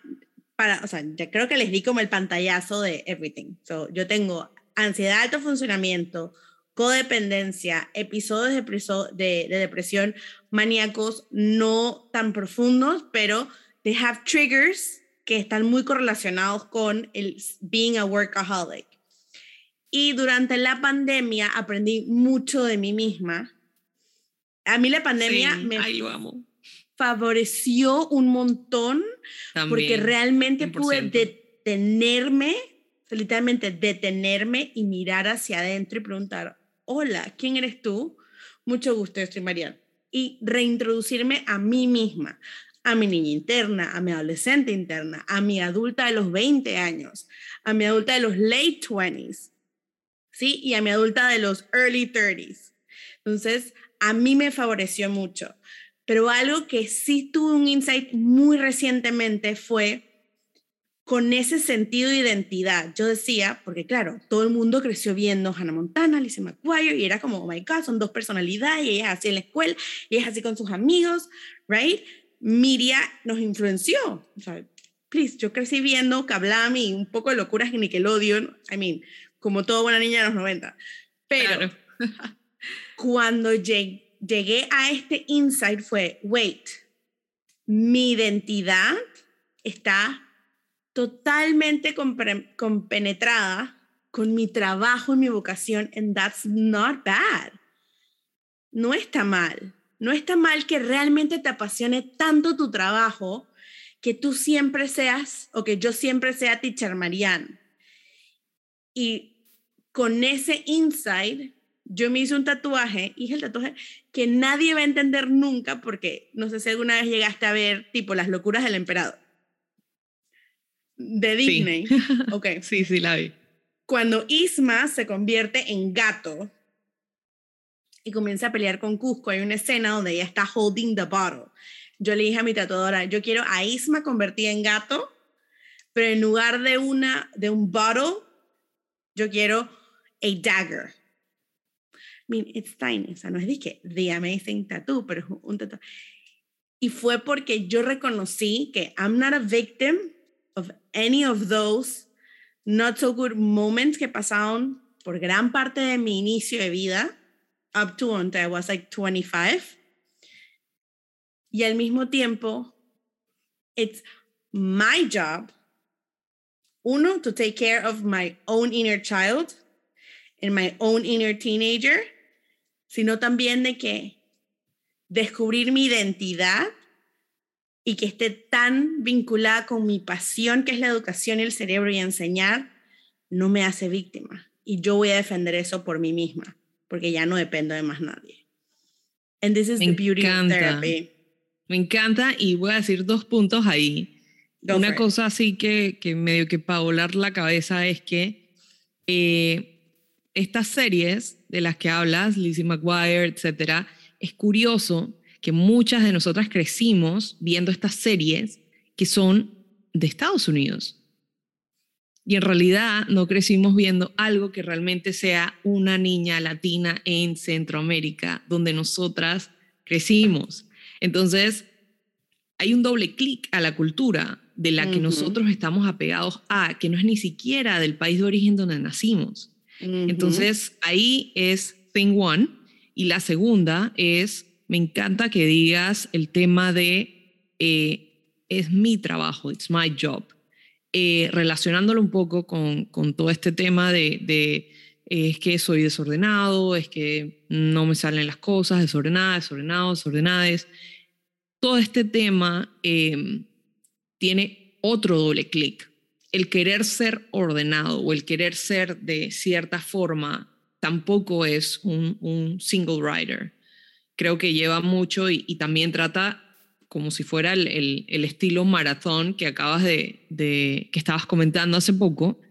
para, o sea, ya creo que les di como el pantallazo de everything. So, yo tengo ansiedad alto funcionamiento, codependencia, episodios de, de, de depresión maníacos no tan profundos, pero they have triggers que están muy correlacionados con el being a workaholic. Y durante la pandemia aprendí mucho de mí misma. A mí la pandemia me favoreció un montón porque realmente pude detenerme, literalmente detenerme y mirar hacia adentro y preguntar, hola, ¿quién eres tú? Mucho gusto, yo soy Mariana. Y reintroducirme a mí misma, a mi niña interna, a mi adolescente interna, a mi adulta de los 20 años, a mi adulta de los late 20s, ¿sí? Y a mi adulta de los early 30s. Entonces, a mí me favoreció mucho. Pero algo que sí tuve un insight muy recientemente fue con ese sentido de identidad. Yo decía, porque claro, todo el mundo creció viendo Hannah Montana, Lizzie McGuire, y era como, oh my God, son dos personalidades, y ella es así en la escuela, y es así con sus amigos, right? Miria nos influenció. O sea, please, yo crecí viendo Kablam y un poco de locuras en Nickelodeon, I mean, como toda buena niña de los 90. Pero [laughs] cuando llegué llegué a este insight fue, wait, mi identidad está totalmente compenetrada con mi trabajo y mi vocación, and that's not bad. No está mal. No está mal que realmente te apasione tanto tu trabajo que tú siempre seas, o que yo siempre sea teacher Marianne. Y con ese insight, yo me hice un tatuaje, hice el tatuaje que nadie va a entender nunca porque no sé si alguna vez llegaste a ver tipo Las locuras del emperador. De Disney. Sí. [laughs] Ok. sí, sí, la vi. Cuando Isma se convierte en gato y comienza a pelear con Cusco, hay una escena donde ella está holding the bottle. Yo le dije a mi tatuadora, yo quiero a Isma convertida en gato, pero en lugar de, una, de un bottle, yo quiero a dagger mean, it's tiny, o sea, no es que The Amazing Tattoo, pero es un tatuaje. Y fue porque yo reconocí que I'm not a victim of any of those not so good moments que pasaron por gran parte de mi inicio de vida, up to until I was like 25. Y al mismo tiempo, it's my job, uno, to take care of my own inner child and my own inner teenager, sino también de que descubrir mi identidad y que esté tan vinculada con mi pasión, que es la educación y el cerebro y enseñar, no me hace víctima. Y yo voy a defender eso por mí misma, porque ya no dependo de más nadie. And this is me the beauty encanta. of therapy. Me encanta y voy a decir dos puntos ahí. Una cosa así que, que medio que para volar la cabeza es que eh, estas series de las que hablas, Lizzie McGuire, etcétera, es curioso que muchas de nosotras crecimos viendo estas series que son de Estados Unidos. Y en realidad no crecimos viendo algo que realmente sea una niña latina en Centroamérica, donde nosotras crecimos. Entonces, hay un doble clic a la cultura de la que nosotros estamos apegados a, que no es ni siquiera del país de origen donde nacimos. Entonces, ahí es thing one. Y la segunda es, me encanta que digas el tema de, eh, es mi trabajo, it's my job. Eh, relacionándolo un poco con, con, todo este tema de, es que soy desordenado, es que no me salen las cosas, desordenada, desordenado, desordenadas. Todo este tema em, tiene otro doble clic el querer ser ordenado o el querer ser de cierta forma tampoco es un, single rider. Creo que lleva mucho y, también trata como si fuera el, estilo maratón que acabas de, que estabas comentando hace poco,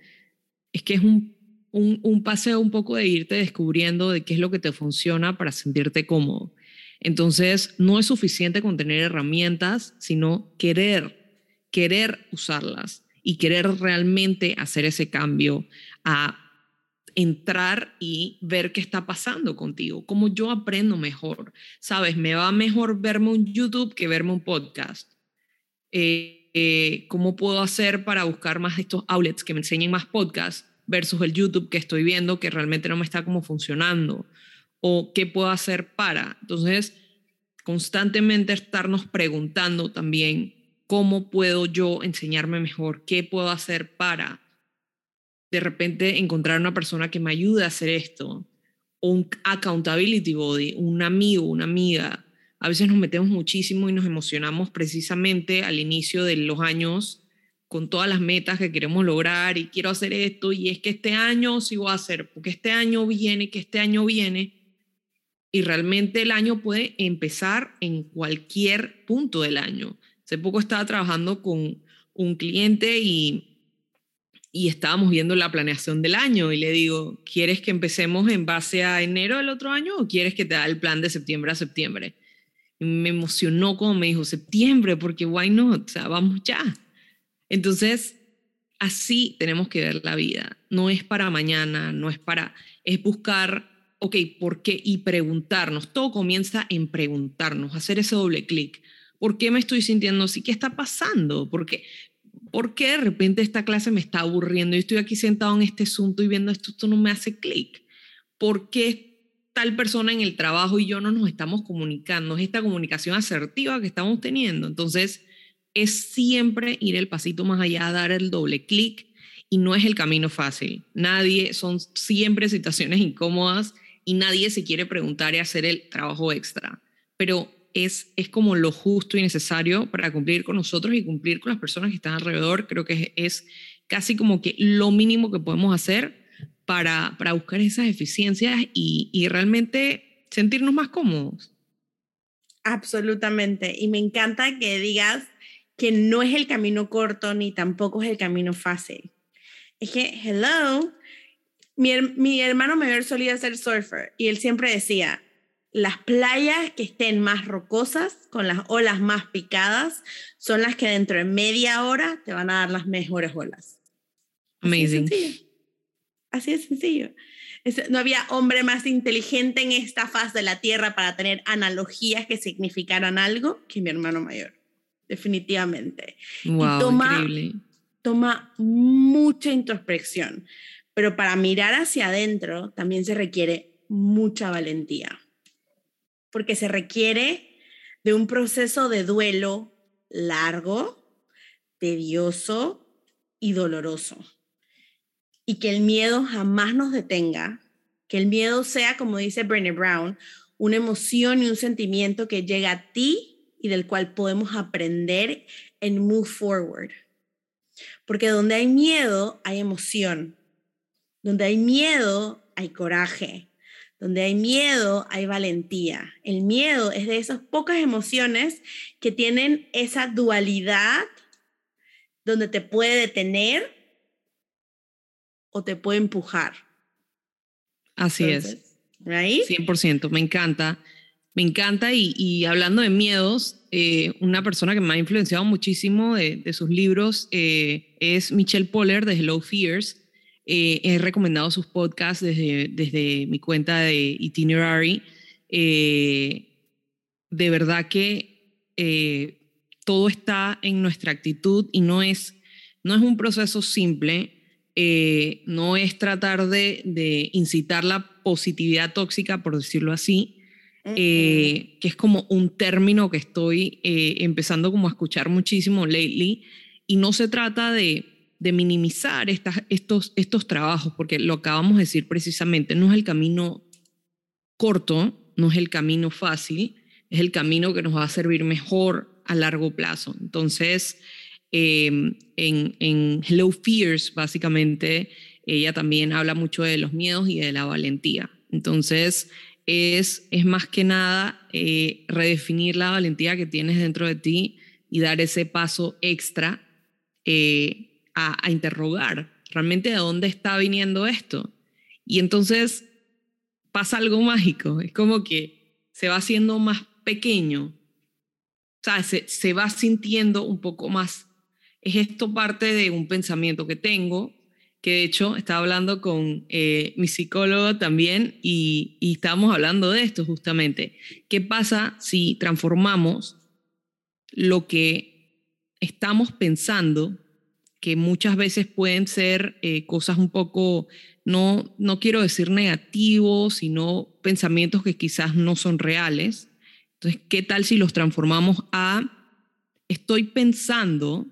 es que es un, un, paseo un poco de irte descubriendo de qué es lo que te funciona para sentirte cómodo. Entonces, no es suficiente con tener herramientas, sino querer, querer usarlas y querer realmente hacer ese cambio a entrar y ver qué está pasando contigo, cómo yo aprendo mejor. Sabes, me va mejor verme un YouTube que verme un podcast. Eh, eh, ¿Cómo puedo hacer para buscar más estos outlets que me enseñen más podcasts versus el YouTube que estoy viendo que realmente no me está como funcionando? ¿O qué puedo hacer para? Entonces, constantemente estarnos preguntando también cómo puedo yo enseñarme mejor, qué puedo hacer para de repente encontrar una persona que me ayude a hacer esto, un accountability body, un amigo, una amiga. A veces nos metemos muchísimo y nos emocionamos precisamente al inicio de los años con todas las metas que queremos lograr y quiero hacer esto y es que este año sí voy a hacer, porque este año viene, que este año viene. Y realmente el año puede empezar en cualquier punto del año. Hace poco estaba trabajando con un cliente y y estábamos viendo la planeación del año y le digo, ¿quieres que empecemos en base a enero del otro año o quieres que te da el plan de septiembre a septiembre? Y me emocionó como me dijo, septiembre, porque why not? O sea, vamos ya. Entonces, así tenemos que ver la vida. No es para mañana, no es para, es buscar, ok, ¿por qué? Y preguntarnos. Todo comienza en preguntarnos, hacer ese doble clic. ¿Por qué me estoy sintiendo así? ¿Qué está pasando? Porque ¿por qué de repente esta clase me está aburriendo? Yo estoy aquí sentado en este asunto y viendo esto, esto no me hace clic. ¿Por qué tal persona en el trabajo y yo no nos estamos comunicando? Es esta comunicación asertiva que estamos teniendo. Entonces, es siempre ir el pasito más allá, dar el doble clic y no es el camino fácil. Nadie, son siempre situaciones incómodas y nadie se quiere preguntar y hacer el trabajo extra. Pero es, es como lo justo y necesario para cumplir con nosotros y cumplir con las personas que están alrededor. Creo que es, casi como que lo mínimo que podemos hacer para, para buscar esas eficiencias y, y realmente sentirnos más cómodos. Absolutamente. Y me encanta que digas que no es el camino corto ni tampoco es el camino fácil. Es que, hello, mi, mi hermano mayor solía ser surfer y él siempre decía, las playas que estén más rocosas, con las olas más picadas, son las que dentro de media hora te van a dar las mejores olas. Amazing. Así de sencillo. no había hombre más inteligente en esta faz de la tierra para tener analogías que significaran algo que mi hermano mayor. Definitivamente. Wow, toma, increíble. Toma mucha introspección, pero para mirar hacia adentro también se requiere mucha valentía porque se requiere de un proceso de duelo largo, tedioso y doloroso. Y que el miedo jamás nos detenga, que el miedo sea, como dice Brené Brown, una emoción y un sentimiento que llega a ti y del cual podemos aprender en move forward. Porque donde hay miedo, hay emoción. Donde hay miedo, hay coraje. Donde hay miedo, hay valentía. El miedo es de esas pocas emociones que tienen esa dualidad donde te puede detener o te puede empujar. Así es. Right? 100%, me encanta. Me encanta y, hablando de miedos, eh, una persona que me ha influenciado muchísimo de, sus libros eh, es Michelle Poller de Hello Fears eh, he recomendado sus podcasts desde, desde mi cuenta de Itinerary. Eh, de verdad que eh, todo está en nuestra actitud y no es, no es un proceso simple, no es tratar de, de, incitar la positividad tóxica, por decirlo así, que es como un término que estoy empezando como a escuchar muchísimo lately, y no se trata de de minimizar estos, estos trabajos, porque lo acabamos de decir precisamente, no es el camino corto, no es el camino fácil, es el camino que nos va a servir mejor a largo plazo. Entonces, em, en, en Hello Fears, básicamente, ella también habla mucho de los miedos y de la valentía. Entonces, es, es más que nada eh, redefinir la valentía que tienes dentro de ti y dar ese paso extra eh, a, interrogar realmente de dónde está viniendo esto. Y entonces pasa algo mágico, es como que se va haciendo más pequeño, o sea, se, se va sintiendo un poco más. Es esto parte de un pensamiento que tengo, que de hecho estaba hablando con eh, mi psicólogo también y, y estábamos hablando de esto justamente. ¿Qué pasa si transformamos lo que estamos pensando, que muchas veces pueden ser eh, cosas un poco, no, no quiero decir negativos, sino pensamientos que quizás no son reales? Entonces, ¿qué tal si los transformamos a, estoy pensando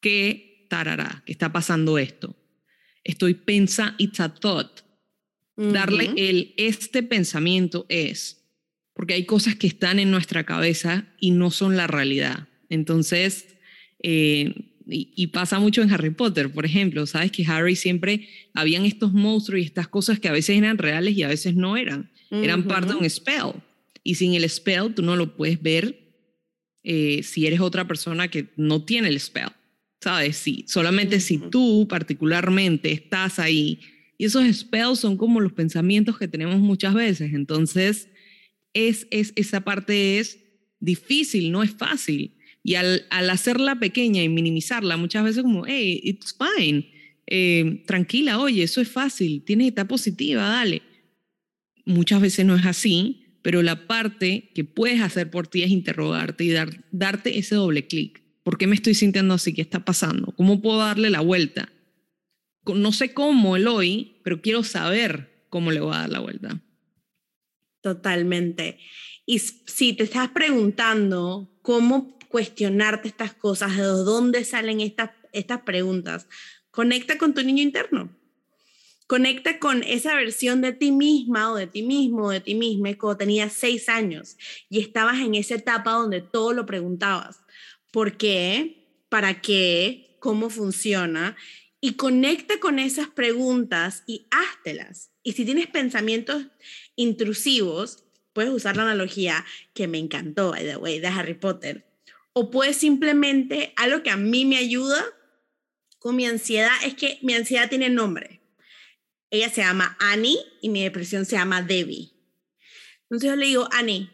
que, tarará, que está pasando esto? Estoy pensando, it's a thought. Darle el, este pensamiento es, porque hay cosas que están en nuestra cabeza y no son la realidad. Entonces, eh, y, y, pasa mucho en Harry Potter, por ejemplo, sabes que Harry siempre habían estos monstruos y estas cosas que a veces eran reales y a veces no eran, eran parte de un spell. Y sin el spell tú no lo puedes ver eh, si eres otra persona que no tiene el spell, ¿sabes? Sí, solamente si tú particularmente estás ahí. Y esos spells son como los pensamientos que tenemos muchas veces. Entonces, es, es, esa parte es difícil, no es fácil. Y al, al hacerla pequeña y minimizarla, muchas veces como, hey, it's fine, eh, tranquila, oye, eso es fácil, tienes esta positiva, dale. Muchas veces no es así pero la parte que puedes hacer por ti es interrogarte y dar, darte ese doble clic. ¿Por qué me estoy sintiendo así? ¿Qué está pasando? ¿Cómo puedo darle la vuelta? No sé cómo el hoy, pero quiero saber cómo le voy a dar la vuelta. Totalmente. Y si te estás preguntando cómo cuestionarte estas cosas, de dónde salen estas, estas preguntas, conecta con tu niño interno Conecta con esa versión de ti misma o de ti mismo o de ti misma cuando tenías seis años y estabas en esa etapa donde todo lo preguntabas. ¿Por qué? ¿Para qué? ¿Cómo funciona? Y conecta con esas preguntas y háztelas. Y si tienes pensamientos intrusivos, puedes usar la analogía que me encantó, by the way, de Harry Potter. O puedes simplemente, algo que a mí me ayuda con mi ansiedad es que mi ansiedad tiene nombre. Ella se llama Annie y mi depresión se llama Debbie. Entonces yo le digo, Annie,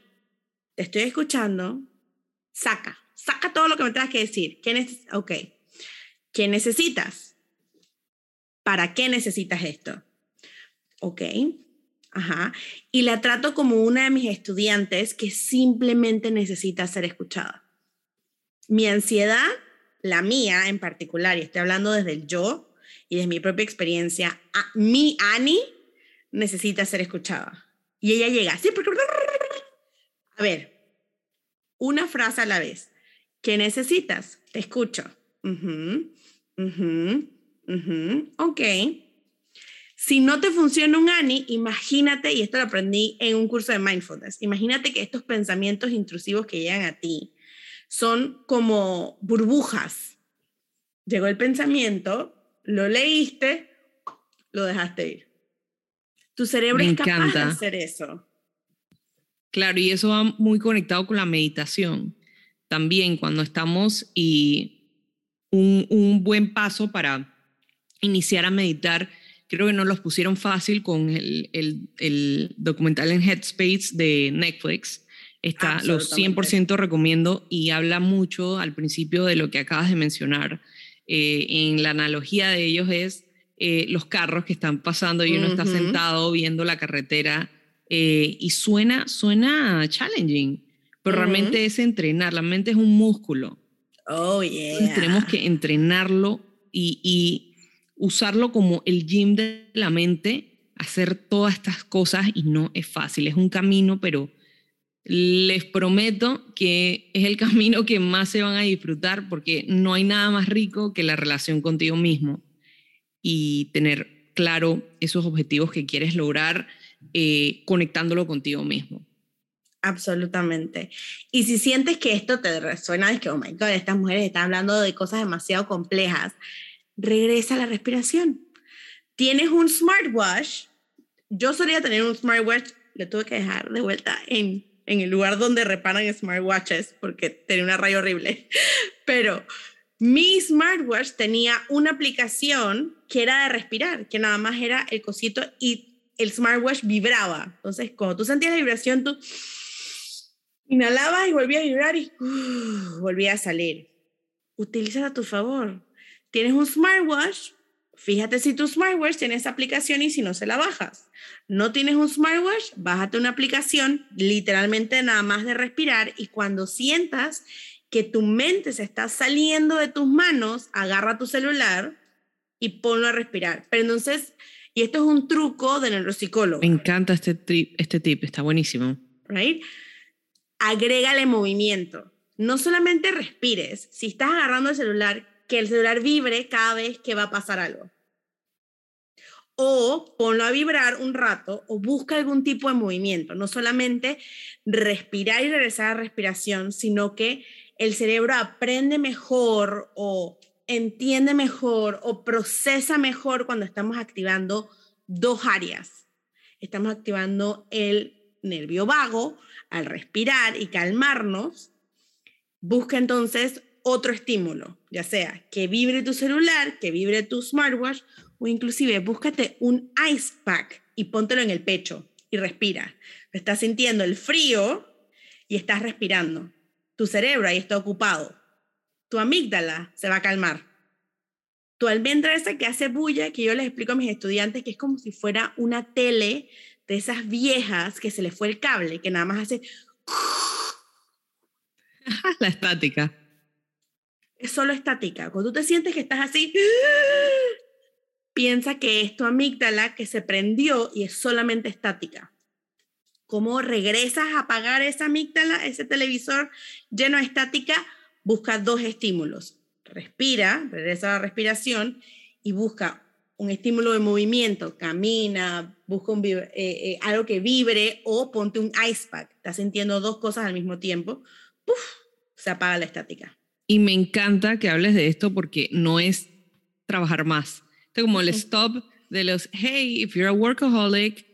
te estoy escuchando, saca, saca todo lo que me tengas que decir. ¿Qué ok, ¿qué necesitas? ¿Para qué necesitas esto? Ok, ajá. Y la trato como una de mis estudiantes que simplemente necesita ser escuchada. Mi ansiedad, la mía en particular, y estoy hablando desde el yo, y de mi propia experiencia, a, mi Annie necesita ser escuchada. Y ella llega, sí, porque... A ver, una frase a la vez. ¿Qué necesitas? Te escucho. Ok. Si no te funciona un Annie, imagínate, y esto lo aprendí en un curso de mindfulness, imagínate que estos pensamientos intrusivos que llegan a ti son como burbujas. Llegó el pensamiento, lo leíste, lo dejaste ir. Tu cerebro es capaz de hacer eso. Claro, y eso va muy conectado con la meditación. También cuando estamos y un, un buen paso para iniciar a meditar, creo que nos los pusieron fácil con el, el, el documental en Headspace de Netflix. Está, los 100% recomiendo y habla mucho al principio de lo que acabas de mencionar, eh, en la analogía de ellos es eh, los carros que están pasando y uno está sentado viendo la carretera eh, y suena, suena challenging, pero realmente es entrenar, la mente es un músculo. Oh, yeah. tenemos que entrenarlo y, y usarlo como el gym de la mente, hacer todas estas cosas y no es fácil, es un camino, pero les prometo que es el camino que más se van a disfrutar porque no hay nada más rico que la relación contigo mismo y tener claro esos objetivos que quieres lograr eh, conectándolo contigo mismo. Absolutamente. Y si sientes que esto te resuena, es que, oh my God, estas mujeres están hablando de cosas demasiado complejas, regresa a la respiración. Tienes un smartwatch. Yo solía tener un smartwatch le tuve que dejar de vuelta en, en el lugar donde reparan smartwatches porque tenía una raya horrible. [laughs] Pero mi smartwatch tenía una aplicación que era de respirar, que nada más era el cosito y el smartwatch vibraba. Entonces, cuando tú sentías la vibración, tú inhalabas y volvía a vibrar y uh, volvía a salir. Utiliza a tu favor. Tienes un smartwatch, fíjate si tu smartwatch tiene esa aplicación y si no se la bajas. No tienes un smartwatch, bájate una aplicación, literalmente nada más de respirar y cuando sientas que tu mente se está saliendo de tus manos, agarra tu celular y ponlo a respirar. Pero entonces, y esto es un truco de neuropsicólogo. Me encanta este, tip, este tip, está buenísimo. Right? Agrégale movimiento. No solamente respires, si estás agarrando el celular, que el celular vibre cada vez que va a pasar algo. O ponlo a vibrar un rato o busca algún tipo de movimiento. No solamente respirar y regresar a respiración, sino que el cerebro aprende mejor o entiende mejor o procesa mejor cuando estamos activando dos áreas. Estamos activando el nervio vago al respirar y calmarnos. Busca entonces otro estímulo, ya sea que vibre tu celular, que vibre tu smartwatch o inclusive búscate un ice pack y póntelo en el pecho y respira. Estás sintiendo el frío y estás respirando tu cerebro ahí está ocupado. Tu amígdala se va a calmar. Tu almendra esa que hace bulla, que yo les explico a mis estudiantes, que es como si fuera una tele de esas viejas que se le fue el cable, que nada más hace... [laughs] La estática. Es solo estática. Cuando tú te sientes que estás así, piensa que es tu amígdala que se prendió y es solamente estática cómo regresas a apagar esa amígdala, ese televisor lleno de estática, busca dos estímulos. Respira, regresa a la respiración y busca un estímulo de movimiento, camina, busca un, eh, eh, algo que vibre o ponte un ice pack. Estás sintiendo dos cosas al mismo tiempo, ¡puf! se apaga la estática. Y me encanta que hables de esto porque no es trabajar más. Es como el stop de los, hey, if you're a workaholic,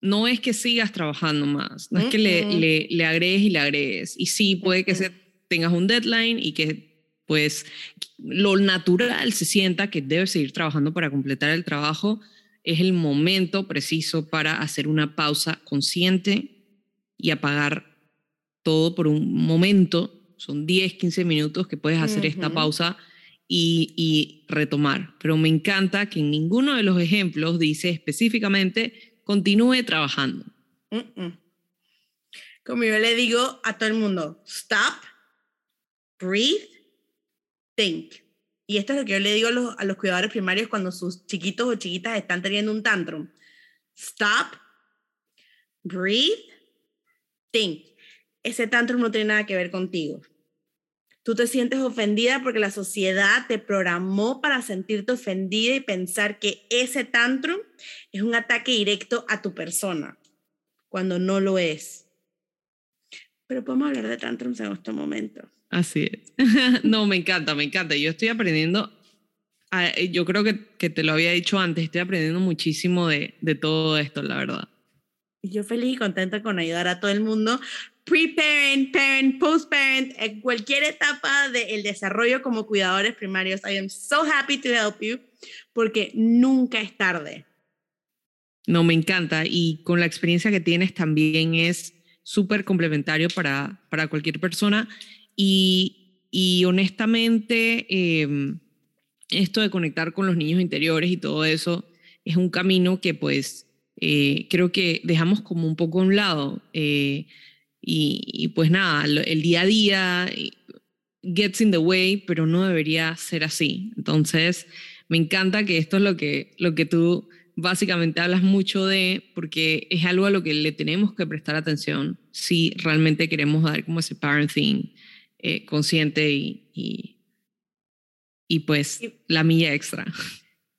no es que sigas trabajando más, no es que le, le, agregues y le agregues. Y sí, puede que se, tengas un deadline y que pues lo natural se sienta que debes seguir trabajando para completar el trabajo, es el momento preciso para hacer una pausa consciente y apagar todo por un momento. Son 10, 15 minutos que puedes hacer esta pausa y, y retomar. Pero me encanta que en ninguno de los ejemplos dice específicamente continúe trabajando. Como yo le digo a todo el mundo, stop, breathe, think. Y esto es lo que yo le digo a los, a los cuidadores primarios cuando sus chiquitos o chiquitas están teniendo un tantrum. Stop, breathe, think. Ese tantrum no tiene nada que ver contigo. Tú te sientes ofendida porque la sociedad te programó para sentirte ofendida y pensar que ese tantrum es un ataque directo a tu persona, cuando no lo es. Pero podemos hablar de tantrums en este momento. Así es. [laughs] no, me encanta, me encanta. Yo estoy aprendiendo, yo creo que, que te lo había dicho antes, estoy aprendiendo muchísimo de, de todo esto, la verdad. Y yo feliz y contenta con ayudar a todo el mundo, pre-parent, parent, post-parent, en cualquier etapa del desarrollo como cuidadores primarios. I am so happy to help you porque nunca es tarde. No, me encanta y con la experiencia que tienes también es súper complementario para, para cualquier persona y, y honestamente em, esto de conectar con los niños interiores y todo eso es un camino que pues eh, creo que dejamos como un poco a un lado. Eh, y, pues nada, el día a día eh, gets in the way, pero no debería ser así. Entonces, me encanta que esto es lo que, lo que tú básicamente hablas mucho de, porque es algo a lo que le tenemos que prestar atención si realmente queremos dar como ese parenting consciente y, y, y pues la milla extra.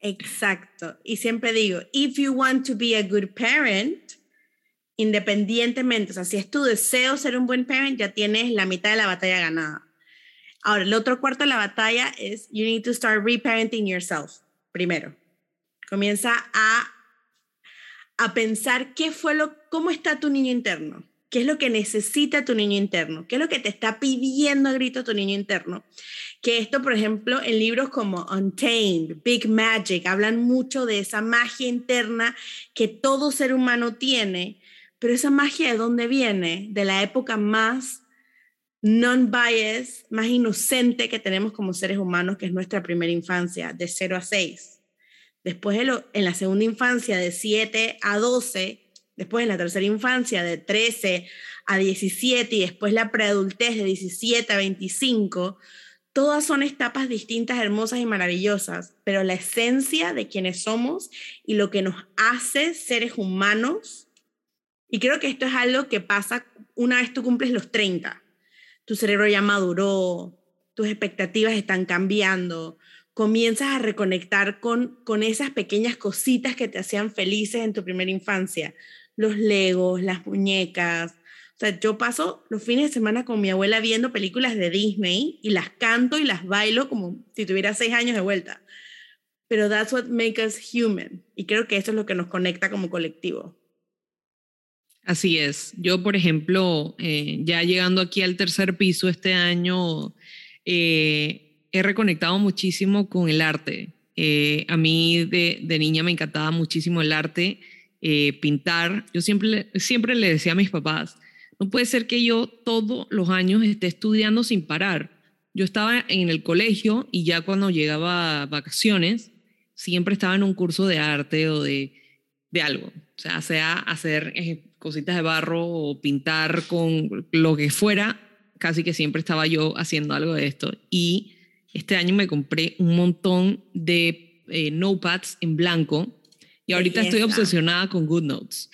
Exacto. Y siempre digo, if you want to be a good parent, independientemente, o sea, si es tu deseo ser un buen parent, ya tienes la mitad de la batalla ganada. Ahora, el otro cuarto de la batalla es, you need to start reparenting yourself, primero. Comienza a, a pensar qué fue lo cómo está tu niño interno. ¿Qué es lo que necesita tu niño interno? ¿Qué es lo que te está pidiendo a grito tu niño interno? Que esto, por ejemplo, en libros como Untamed, Big Magic, hablan mucho de esa magia interna que todo ser humano tiene, pero esa magia de dónde viene? De la época más non-bias, más inocente que tenemos como seres humanos, que es nuestra primera infancia, de 0 a 6. Después en la segunda infancia, de 7 a 12, después en la tercera infancia de 13 a 17 y después la preadultez de 17 a 25, todas son etapas distintas, hermosas y maravillosas, pero la esencia de quienes somos y lo que nos hace seres humanos, y creo que esto es algo que pasa una vez tú cumples los 30, tu cerebro ya maduró, tus expectativas están cambiando, comienzas a reconectar con, con esas pequeñas cositas que te hacían felices en tu primera infancia los legos, las muñecas. O sea, yo paso los fines de semana con mi abuela viendo películas de Disney y las canto y las bailo como si tuviera seis años de vuelta. Pero that's what makes us human. Y creo que eso es lo que nos conecta como colectivo. Así es. Yo, por ejemplo, eh, ya llegando aquí al tercer piso este año, eh, he reconectado muchísimo con el arte. Eh, a mí de, niña me encantaba muchísimo el arte pintar. Yo siempre, siempre le decía a mis papás, no puede ser que yo todos los años esté estudiando sin parar. Yo estaba en el colegio y ya cuando llegaba vacaciones, siempre estaba en un curso de arte o de, de algo. O sea, sea hacer cositas de barro o pintar con lo que fuera, casi que siempre estaba yo haciendo algo de esto. Y este año me compré un montón de eh, notepads en blanco y ahorita estoy obsesionada con GoodNotes.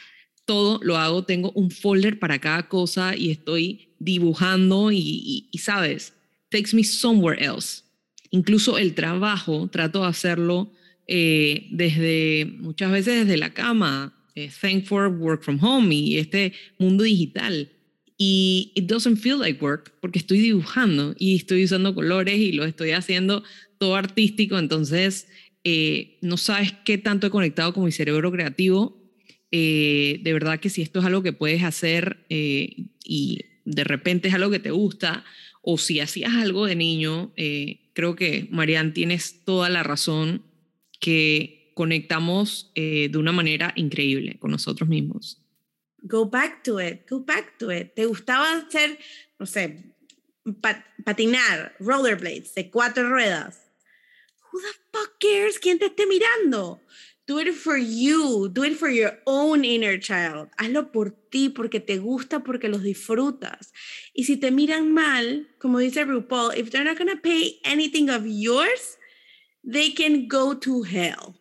Todo lo hago, tengo un folder para cada cosa y estoy dibujando y, sabes, takes me somewhere else. Incluso el trabajo, trato de hacerlo eh, desde, muchas veces desde la cama, thank for work from home y este mundo digital. Y it doesn't feel like work porque estoy dibujando y estoy usando colores y lo estoy haciendo todo artístico. Entonces, eh, no sabes qué tanto he conectado con mi cerebro creativo. Eh, de verdad que si esto es algo que puedes hacer eh, y de repente es algo que te gusta, o si hacías algo de niño, creo que, Marianne, tienes toda la razón que conectamos de una manera increíble con nosotros mismos. Go back to it, go back to it. ¿Te gustaba hacer, no sé, patinar, rollerblades de cuatro ruedas? who the fuck cares quién te esté mirando? Do it for you, do it for your own inner child. Hazlo por ti, porque te gusta, porque los disfrutas. Y si te miran mal, como dice RuPaul, if they're not gonna pay anything of yours, they can go to hell.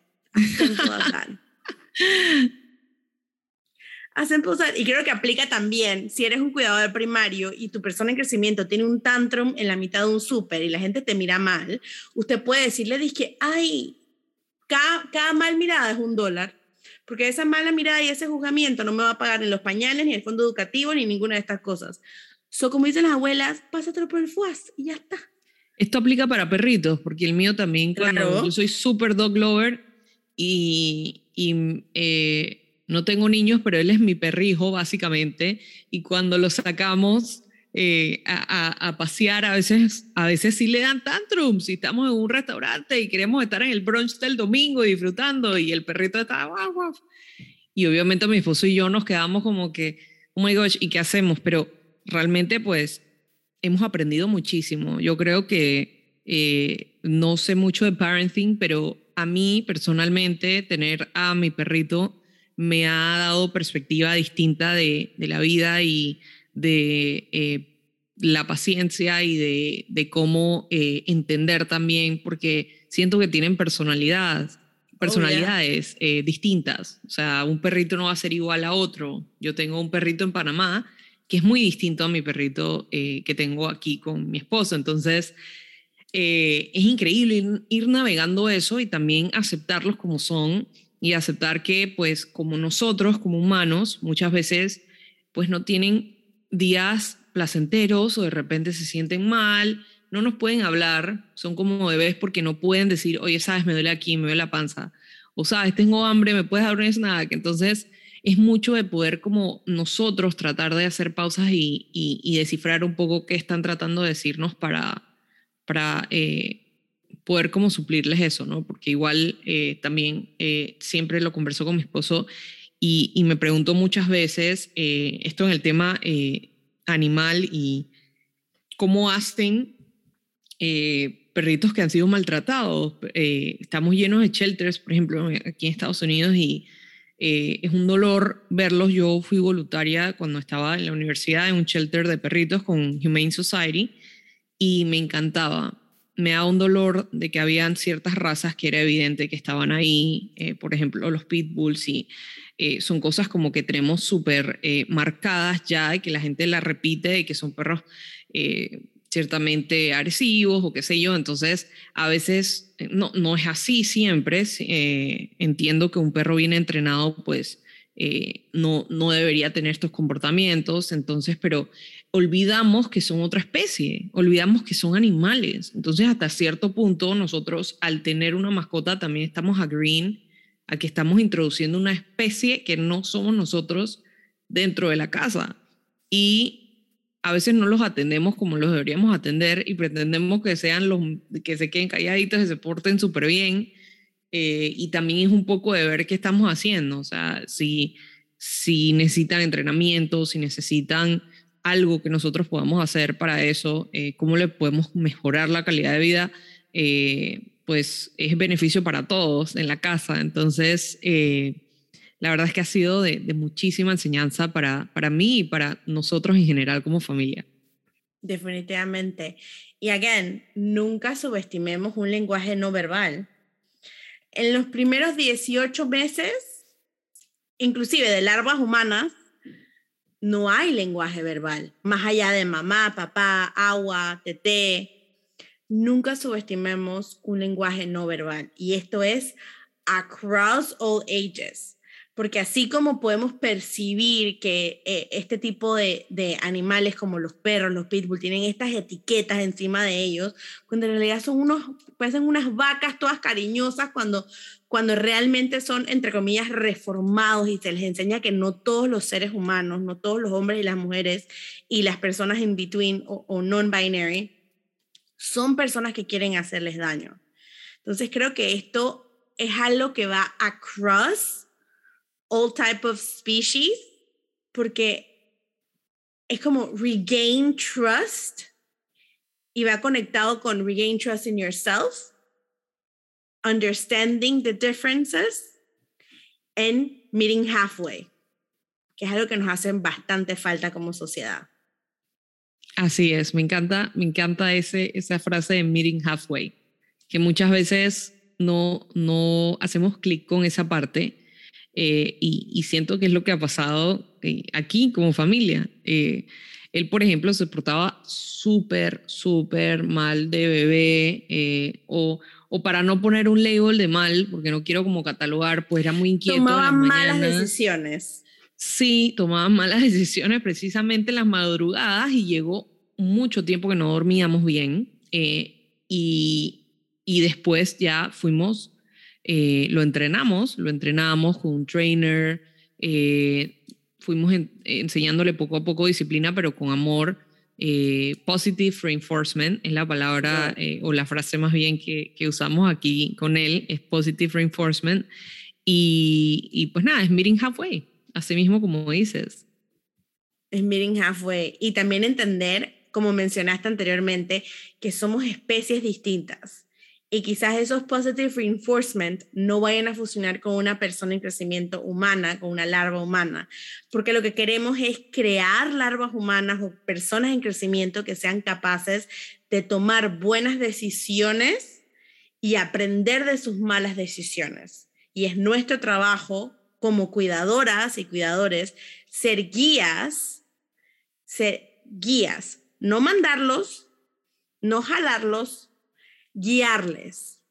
Hacen posar, y creo que aplica también, si eres un cuidador primario y tu persona en crecimiento tiene un tantrum en la mitad de un súper y la gente te mira mal, usted puede decirle, que ay, cada, cada mal mirada es un dólar, porque esa mala mirada y ese juzgamiento no me va a pagar en los pañales, ni el fondo educativo, ni ninguna de estas cosas. So, como dicen las abuelas, pásatelo por el FUAS y ya está. Esto aplica para perritos, porque el mío también, claro. yo soy súper dog lover y, y eh, no tengo niños, pero él es mi perrijo, básicamente, y cuando lo sacamos eh, a, pasear, a veces, a veces sí le dan tantrums, si estamos en un restaurante y queremos estar en el brunch del domingo disfrutando, y el perrito está, guau, guau. Y obviamente mi esposo y yo nos quedamos como que, oh my gosh, ¿y qué hacemos? Pero realmente, pues, hemos aprendido muchísimo. Yo creo que eh, no sé mucho de parenting, pero a mí personalmente tener a mi perrito me ha dado perspectiva distinta de, la vida y de eh, la paciencia y de, cómo eh, entender también, porque siento que tienen personalidad, personalidades eh, distintas. O sea, un perrito no va a ser igual a otro. Yo tengo un perrito en Panamá que es muy distinto a mi perrito que tengo aquí con mi esposo. Entonces, es increíble ir navegando eso y también aceptarlos como son y aceptar que pues como nosotros como humanos muchas veces pues no tienen días placenteros o de repente se sienten mal, no nos pueden hablar, son como bebés porque no pueden decir, oye, sabes, me duele aquí, me duele la panza, o sabes, tengo hambre, me puedes dar nada, que entonces es mucho de poder como nosotros tratar de hacer pausas y, y, descifrar un poco qué están tratando de decirnos para, para eh, poder como suplirles eso, ¿no? Porque igual eh, también eh, siempre lo converso con mi esposo y, y me pregunto muchas veces esto en el tema animal y cómo hacen perritos que han sido maltratados. estamos llenos de shelters, por ejemplo, aquí en Estados Unidos y es un dolor verlos. Yo fui voluntaria cuando estaba en la universidad en un shelter de perritos con Humane Society y me encantaba. Me da un dolor de que habían ciertas razas que era evidente que estaban ahí, eh, por ejemplo, los pitbulls y eh, son cosas como que tenemos súper marcadas ya y que la gente la repite y que son perros ciertamente agresivos o qué sé yo. Entonces, a veces eh, no, no es así siempre. Eh, entiendo que un perro bien entrenado, pues, eh, no, no debería tener estos comportamientos. Entonces, pero olvidamos que son otra especie, olvidamos que son animales. Entonces, hasta cierto punto, nosotros al tener una mascota también estamos agreeing a que estamos introduciendo una especie que no somos nosotros dentro de la casa. Y a veces no los atendemos como los deberíamos atender y pretendemos que sean los que se queden calladitos, y se porten súper bien. Eh, y también es un poco de ver qué estamos haciendo, o sea, si, si necesitan entrenamiento, si necesitan algo que nosotros podamos hacer para eso, eh, cómo le podemos mejorar la calidad de vida, eh, pues es beneficio para todos en la casa. Entonces, la verdad es que ha sido de, muchísima enseñanza para, para mí y para nosotros en general como familia. Definitivamente. Y again, nunca subestimemos un lenguaje no verbal. En los primeros 18 meses, inclusive de larvas humanas, no hay lenguaje verbal, más allá de mamá, papá, agua, teté. Nunca subestimemos un lenguaje no verbal. Y esto es across all ages porque así como podemos percibir que eh, este tipo de, animales como los perros, los pitbull, tienen estas etiquetas encima de ellos, cuando en realidad son unos, parecen unas vacas todas cariñosas cuando, cuando realmente son, entre comillas, reformados y se les enseña que no todos los seres humanos, no todos los hombres y las mujeres y las personas in between o, o non-binary son personas que quieren hacerles daño. Entonces creo que esto es algo que va across all type of species, porque es como regain trust y va conectado con regain trust in yourself, understanding the differences, and meeting halfway, que es algo que nos hace bastante falta como sociedad. Así es, me encanta, me encanta ese, esa frase de meeting halfway, que muchas veces no, no hacemos clic con esa parte eh, y, siento que es lo que ha pasado eh, aquí como familia. Eh, él, por ejemplo, se portaba súper, súper mal de bebé o, o, para no poner un label de mal, porque no quiero como catalogar, pues era muy inquieto. Tomaba malas decisiones. Sí, tomaba malas [laughs] decisiones precisamente en las madrugadas y llegó mucho tiempo que no dormíamos bien y, y después ya fuimos eh, lo entrenamos, lo entrenamos con un trainer, eh, fuimos enseñándole poco a poco disciplina, pero con amor. Eh, positive reinforcement es la palabra o la frase más bien que, que, usamos aquí con él, es positive reinforcement. Y, y pues nada, es meeting halfway, así mismo como dices. Es meeting halfway. Y también entender, como mencionaste anteriormente, que somos especies distintas y quizás esos positive reinforcement no vayan a funcionar con una persona en crecimiento humana, con una larva humana, porque lo que queremos es crear larvas humanas o personas en crecimiento que sean capaces de tomar buenas decisiones y aprender de sus malas decisiones. Y es nuestro trabajo como cuidadoras y cuidadores ser guías, ser guías, no mandarlos, no jalarlos, guiarles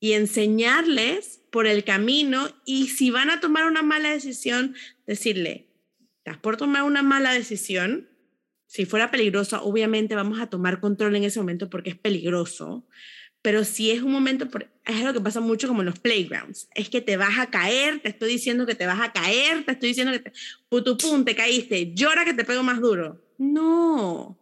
y enseñarles por el camino y si van a tomar una mala decisión, decirle, estás por tomar una mala decisión, si fuera peligrosa, obviamente vamos a tomar control en ese momento porque es peligroso, pero si es un momento, es lo que pasa mucho como en los playgrounds, es que te vas a caer, te estoy diciendo que te vas a caer, te estoy diciendo que te, pum, te caíste, llora que te pego más duro. No,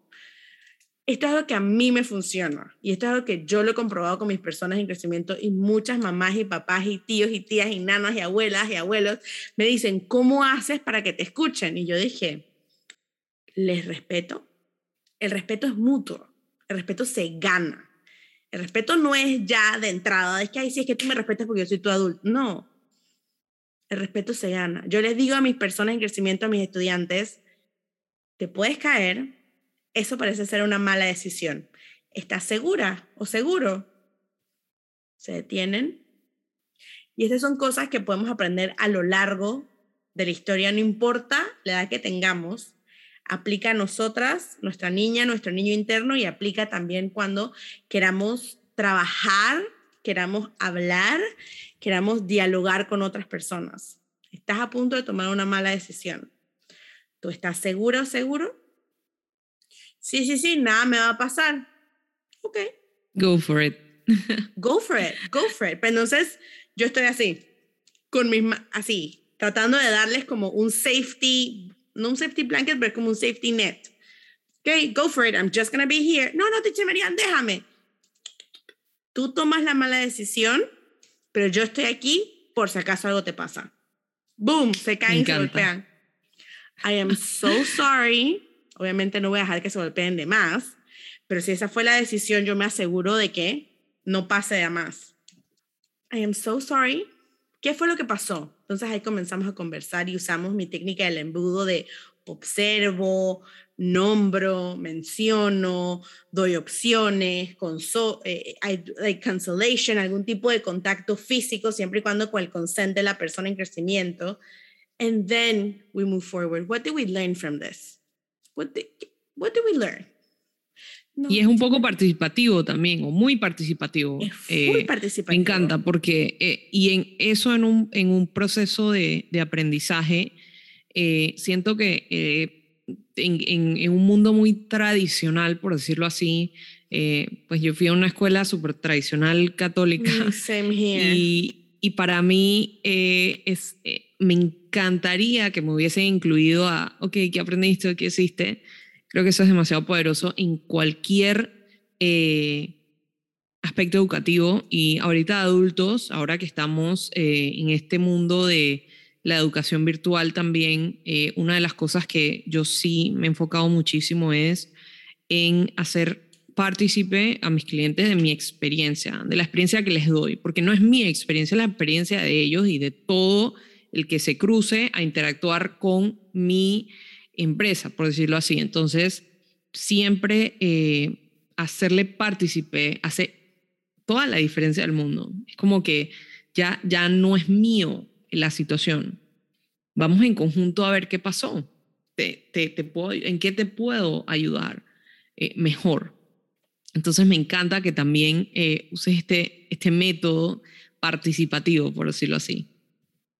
esto es algo que a mí me funciona y esto es algo que yo lo he comprobado con mis personas en crecimiento y muchas mamás y papás y tíos y tías y nanas y abuelas y abuelos me dicen, ¿cómo haces para que te escuchen? Y yo dije, les respeto. El respeto es mutuo, el respeto se gana. El respeto no es ya de entrada, es que, ay, sí, es que tú me respetas porque yo soy tu adulto. No, el respeto se gana. Yo les digo a mis personas en crecimiento, a mis estudiantes, te puedes caer, eso parece ser una mala decisión. ¿Estás segura o seguro? Se detienen. Y estas son cosas que podemos aprender a lo largo de la historia, no importa la edad que tengamos, aplica a nosotras, nuestra niña, nuestro niño interno y aplica también cuando queramos trabajar, queramos hablar, queramos dialogar con otras personas. Estás a punto de tomar una mala decisión. ¿Tú estás segura o seguro? Sí, sí, sí, nada me va a pasar. Ok. Go for it. [laughs] go for it, go for it. Pero entonces yo estoy así, con mis, así, tratando de darles como un safety, no un safety blanket, pero como un safety net. Ok, go for it, I'm just gonna be here. No, no, te Marian, déjame. Tú tomas la mala decisión, pero yo estoy aquí por si acaso algo te pasa. Boom, se caen y se golpean. I am so sorry. Obviamente no voy a dejar que se golpeen de más, pero si esa fue la decisión, yo me aseguro de que no pase de más. I am so sorry. ¿Qué fue lo que pasó? Entonces ahí comenzamos a conversar y usamos mi técnica del embudo de observo, nombro, menciono, doy opciones, conso eh, hay, cancellation, algún tipo de contacto físico, siempre y cuando con el consent de la persona en crecimiento. And then we move forward. What did we learn from this? What did, what did we learn? y es un poco participativo también, o muy participativo. Es muy eh, participativo. Me encanta, porque, eh, y en eso en un, en un proceso de, de aprendizaje, eh, siento que en, en, en, un mundo muy tradicional, por decirlo así, pues yo fui a una escuela súper tradicional católica. Mm, same here. Y, y para mí es, me encantaría que me hubiesen incluido a, ok, ¿qué aprendiste? ¿Qué hiciste? Creo que eso es demasiado poderoso en cualquier eh, aspecto educativo y ahorita adultos, ahora que estamos eh, en este mundo de la educación virtual también, eh, una de las cosas que yo sí me he enfocado muchísimo es en hacer partícipe a mis clientes de mi experiencia, de la experiencia que les doy, porque no es mi experiencia, es la experiencia de ellos y de todo el que se cruce a interactuar con mi empresa, por decirlo así. Entonces, siempre eh, hacerle partícipe hace toda la diferencia del mundo. Es como que ya, ya no es mío la situación. Vamos en conjunto a ver qué pasó. Te, te, puedo, ¿En qué te puedo ayudar eh, mejor? Entonces me encanta que también eh, uses este, este método participativo, por decirlo así.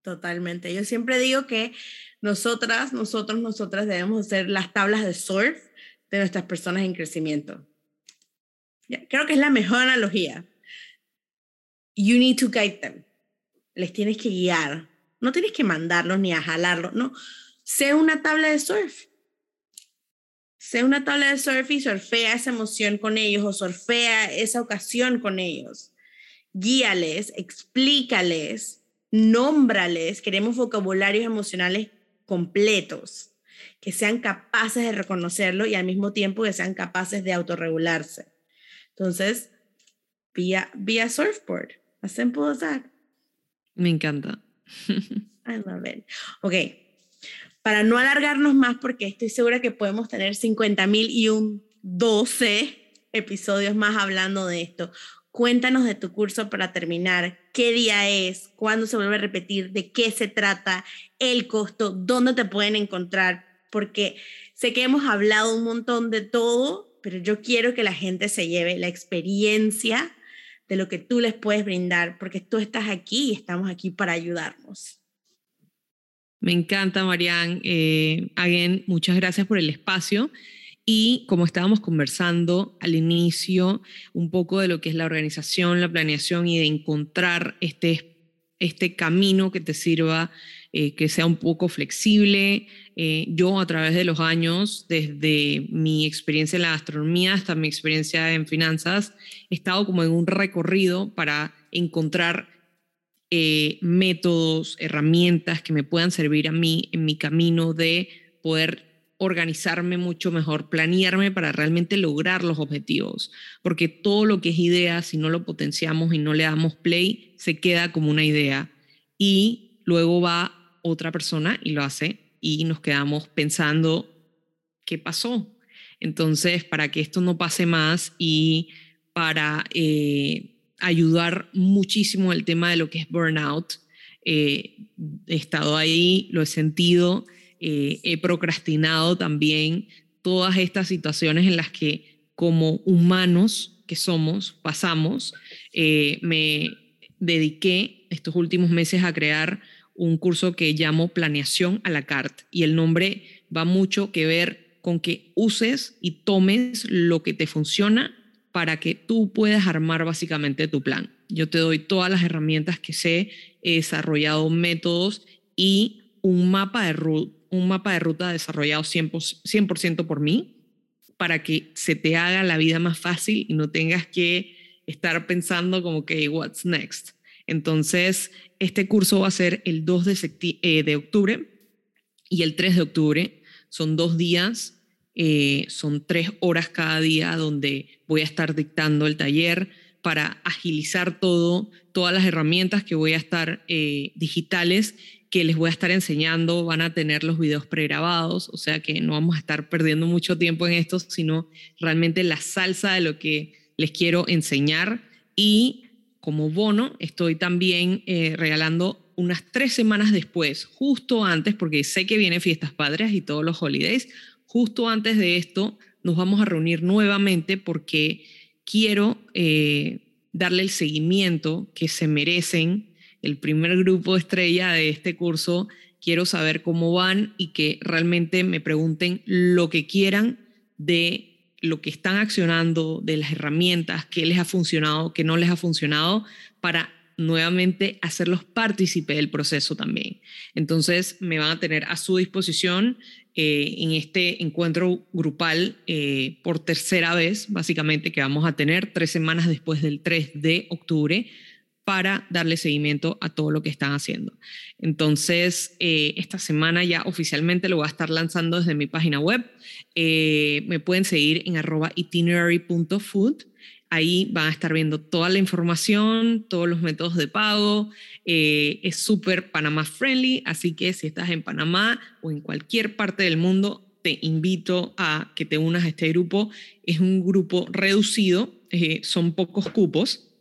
Totalmente. Yo siempre digo que nosotras, nosotros, nosotras debemos ser las tablas de surf de nuestras personas en crecimiento. Creo que es la mejor analogía. You need to guide them. Les tienes que guiar. No tienes que mandarlos ni a jalarlos. No. Sé una tabla de surf. Sé una tabla de surf y surfea esa emoción con ellos o surfea esa ocasión con ellos. Guíales, explícales, nómbrales. Queremos vocabularios emocionales completos, que sean capaces de reconocerlo y al mismo tiempo que sean capaces de autorregularse. Entonces, vía, vía surfboard, as simple as that. Me encanta. [laughs] I love it. Ok, para no alargarnos más, porque estoy segura que podemos tener 50 mil y un 12 episodios más hablando de esto. Cuéntanos de tu curso para terminar. ¿Qué día es? ¿Cuándo se vuelve a repetir? ¿De qué se trata? ¿El costo? ¿Dónde te pueden encontrar? Porque sé que hemos hablado un montón de todo, pero yo quiero que la gente se lleve la experiencia de lo que tú les puedes brindar, porque tú estás aquí y estamos aquí para ayudarnos. Me encanta, Marianne. Eh, again, muchas gracias por el espacio. Y como estábamos conversando al inicio, un poco de lo que es la organización, la planeación y de encontrar este, este camino que te sirva, eh, que sea un poco flexible. Eh, yo a través de los años, desde mi experiencia en la gastronomía hasta mi experiencia en finanzas, he estado como en un recorrido para encontrar eh, métodos, herramientas que me puedan servir a mí en mi camino de poder organizarme mucho mejor, planearme para realmente lograr los objetivos, porque todo lo que es idea, si no lo potenciamos y no le damos play, se queda como una idea y luego va otra persona y lo hace y nos quedamos pensando qué pasó. Entonces, para que esto no pase más y para eh, ayudar muchísimo el tema de lo que es burnout, eh, he estado ahí, lo he sentido eh, he procrastinado también todas estas situaciones en las que como humanos que somos pasamos. Eh, me dediqué estos últimos meses a crear un curso que llamo Planeación a la Carte y el nombre va mucho que ver con que uses y tomes lo que te funciona para que tú puedas armar básicamente tu plan. Yo te doy todas las herramientas que sé, he desarrollado métodos y un mapa de, un mapa de ruta desarrollado 100%, por mí para que se te haga la vida más fácil y no tengas que estar pensando como que, what's next? Entonces, este curso va a ser el 2 de, eh, de octubre y el 3 de octubre. Son dos días, eh, son tres horas cada día donde voy a estar dictando el taller para agilizar todo, todas las herramientas que voy a estar eh, digitales que les voy a estar enseñando, van a tener los videos pregrabados, o sea que no vamos a estar perdiendo mucho tiempo en esto, sino realmente la salsa de lo que les quiero enseñar. Y como bono, estoy también eh, regalando unas tres semanas después, justo antes, porque sé que vienen fiestas padres y todos los holidays, justo antes de esto nos vamos a reunir nuevamente porque quiero eh, darle el seguimiento que se merecen el primer grupo estrella de este curso, quiero saber cómo van y que realmente me pregunten lo que quieran de lo que están accionando, de las herramientas, qué les ha funcionado, qué no les ha funcionado, para nuevamente hacerlos partícipe del proceso también. Entonces, me van a tener a su disposición eh, en este encuentro grupal eh, por tercera vez, básicamente, que vamos a tener tres semanas después del 3 de octubre para darle seguimiento a todo lo que están haciendo. Entonces, eh, esta semana ya oficialmente lo voy a estar lanzando desde mi página web. Eh, me pueden seguir en arroba itinerary.food. Ahí van a estar viendo toda la información, todos los métodos de pago. Eh, es súper Panamá friendly, así que si estás en Panamá o en cualquier parte del mundo, te invito a que te unas a este grupo. Es un grupo reducido, son pocos cupos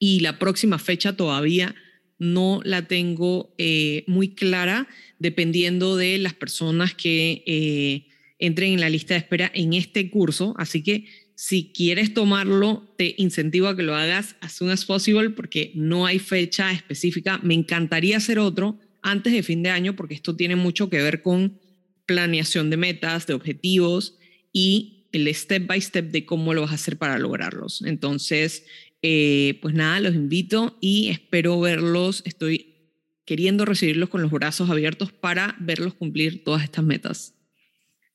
y la próxima fecha todavía no la tengo eh, muy clara, dependiendo de las personas que eh, entren en la lista de espera en este curso. Así que si quieres tomarlo, te incentivo a que lo hagas as soon as possible porque no hay fecha específica. Me encantaría hacer otro antes de fin de año porque esto tiene mucho que ver con planeación de metas, de objetivos y el step by step de cómo lo vas a hacer para lograrlos. Entonces, eh, pues nada, los invito y espero verlos. Estoy queriendo recibirlos con los brazos abiertos para verlos cumplir todas estas metas.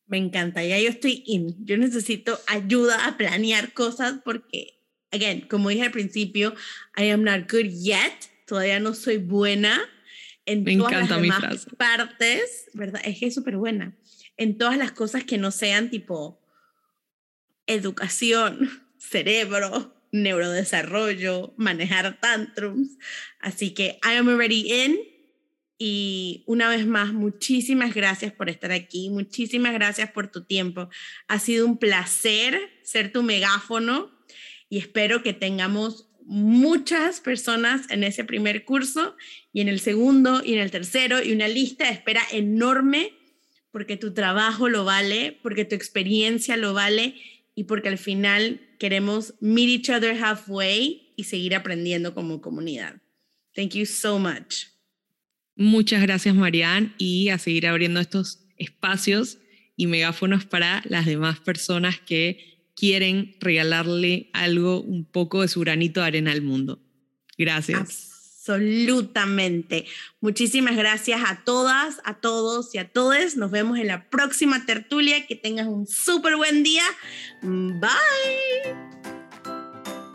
Me encanta, ya yo estoy in. Yo necesito ayuda a planear cosas porque, again, como dije al principio, I am not good yet. Todavía no soy buena en Me todas encanta las demás frase. partes, ¿verdad? Es que es súper buena. En todas las cosas que no sean tipo educación, [laughs] cerebro, neurodesarrollo, manejar tantrums. Así que I am already in. Y una vez más, muchísimas gracias por estar aquí, muchísimas gracias por tu tiempo. Ha sido un placer ser tu megáfono y espero que tengamos muchas personas en ese primer curso y en el segundo y en el tercero y una lista de espera enorme porque tu trabajo lo vale, porque tu experiencia lo vale y porque al final queremos meet each other halfway y seguir aprendiendo como comunidad. Thank you so much. Muchas gracias, Marianne, y a seguir abriendo estos espacios y megáfonos para las demás personas que quieren regalarle algo, un poco de su granito de arena al mundo. Gracias. Absolutamente. Muchísimas gracias a todas, a todos y a todos. Nos vemos en la próxima tertulia. Que tengas un súper buen día. Bye.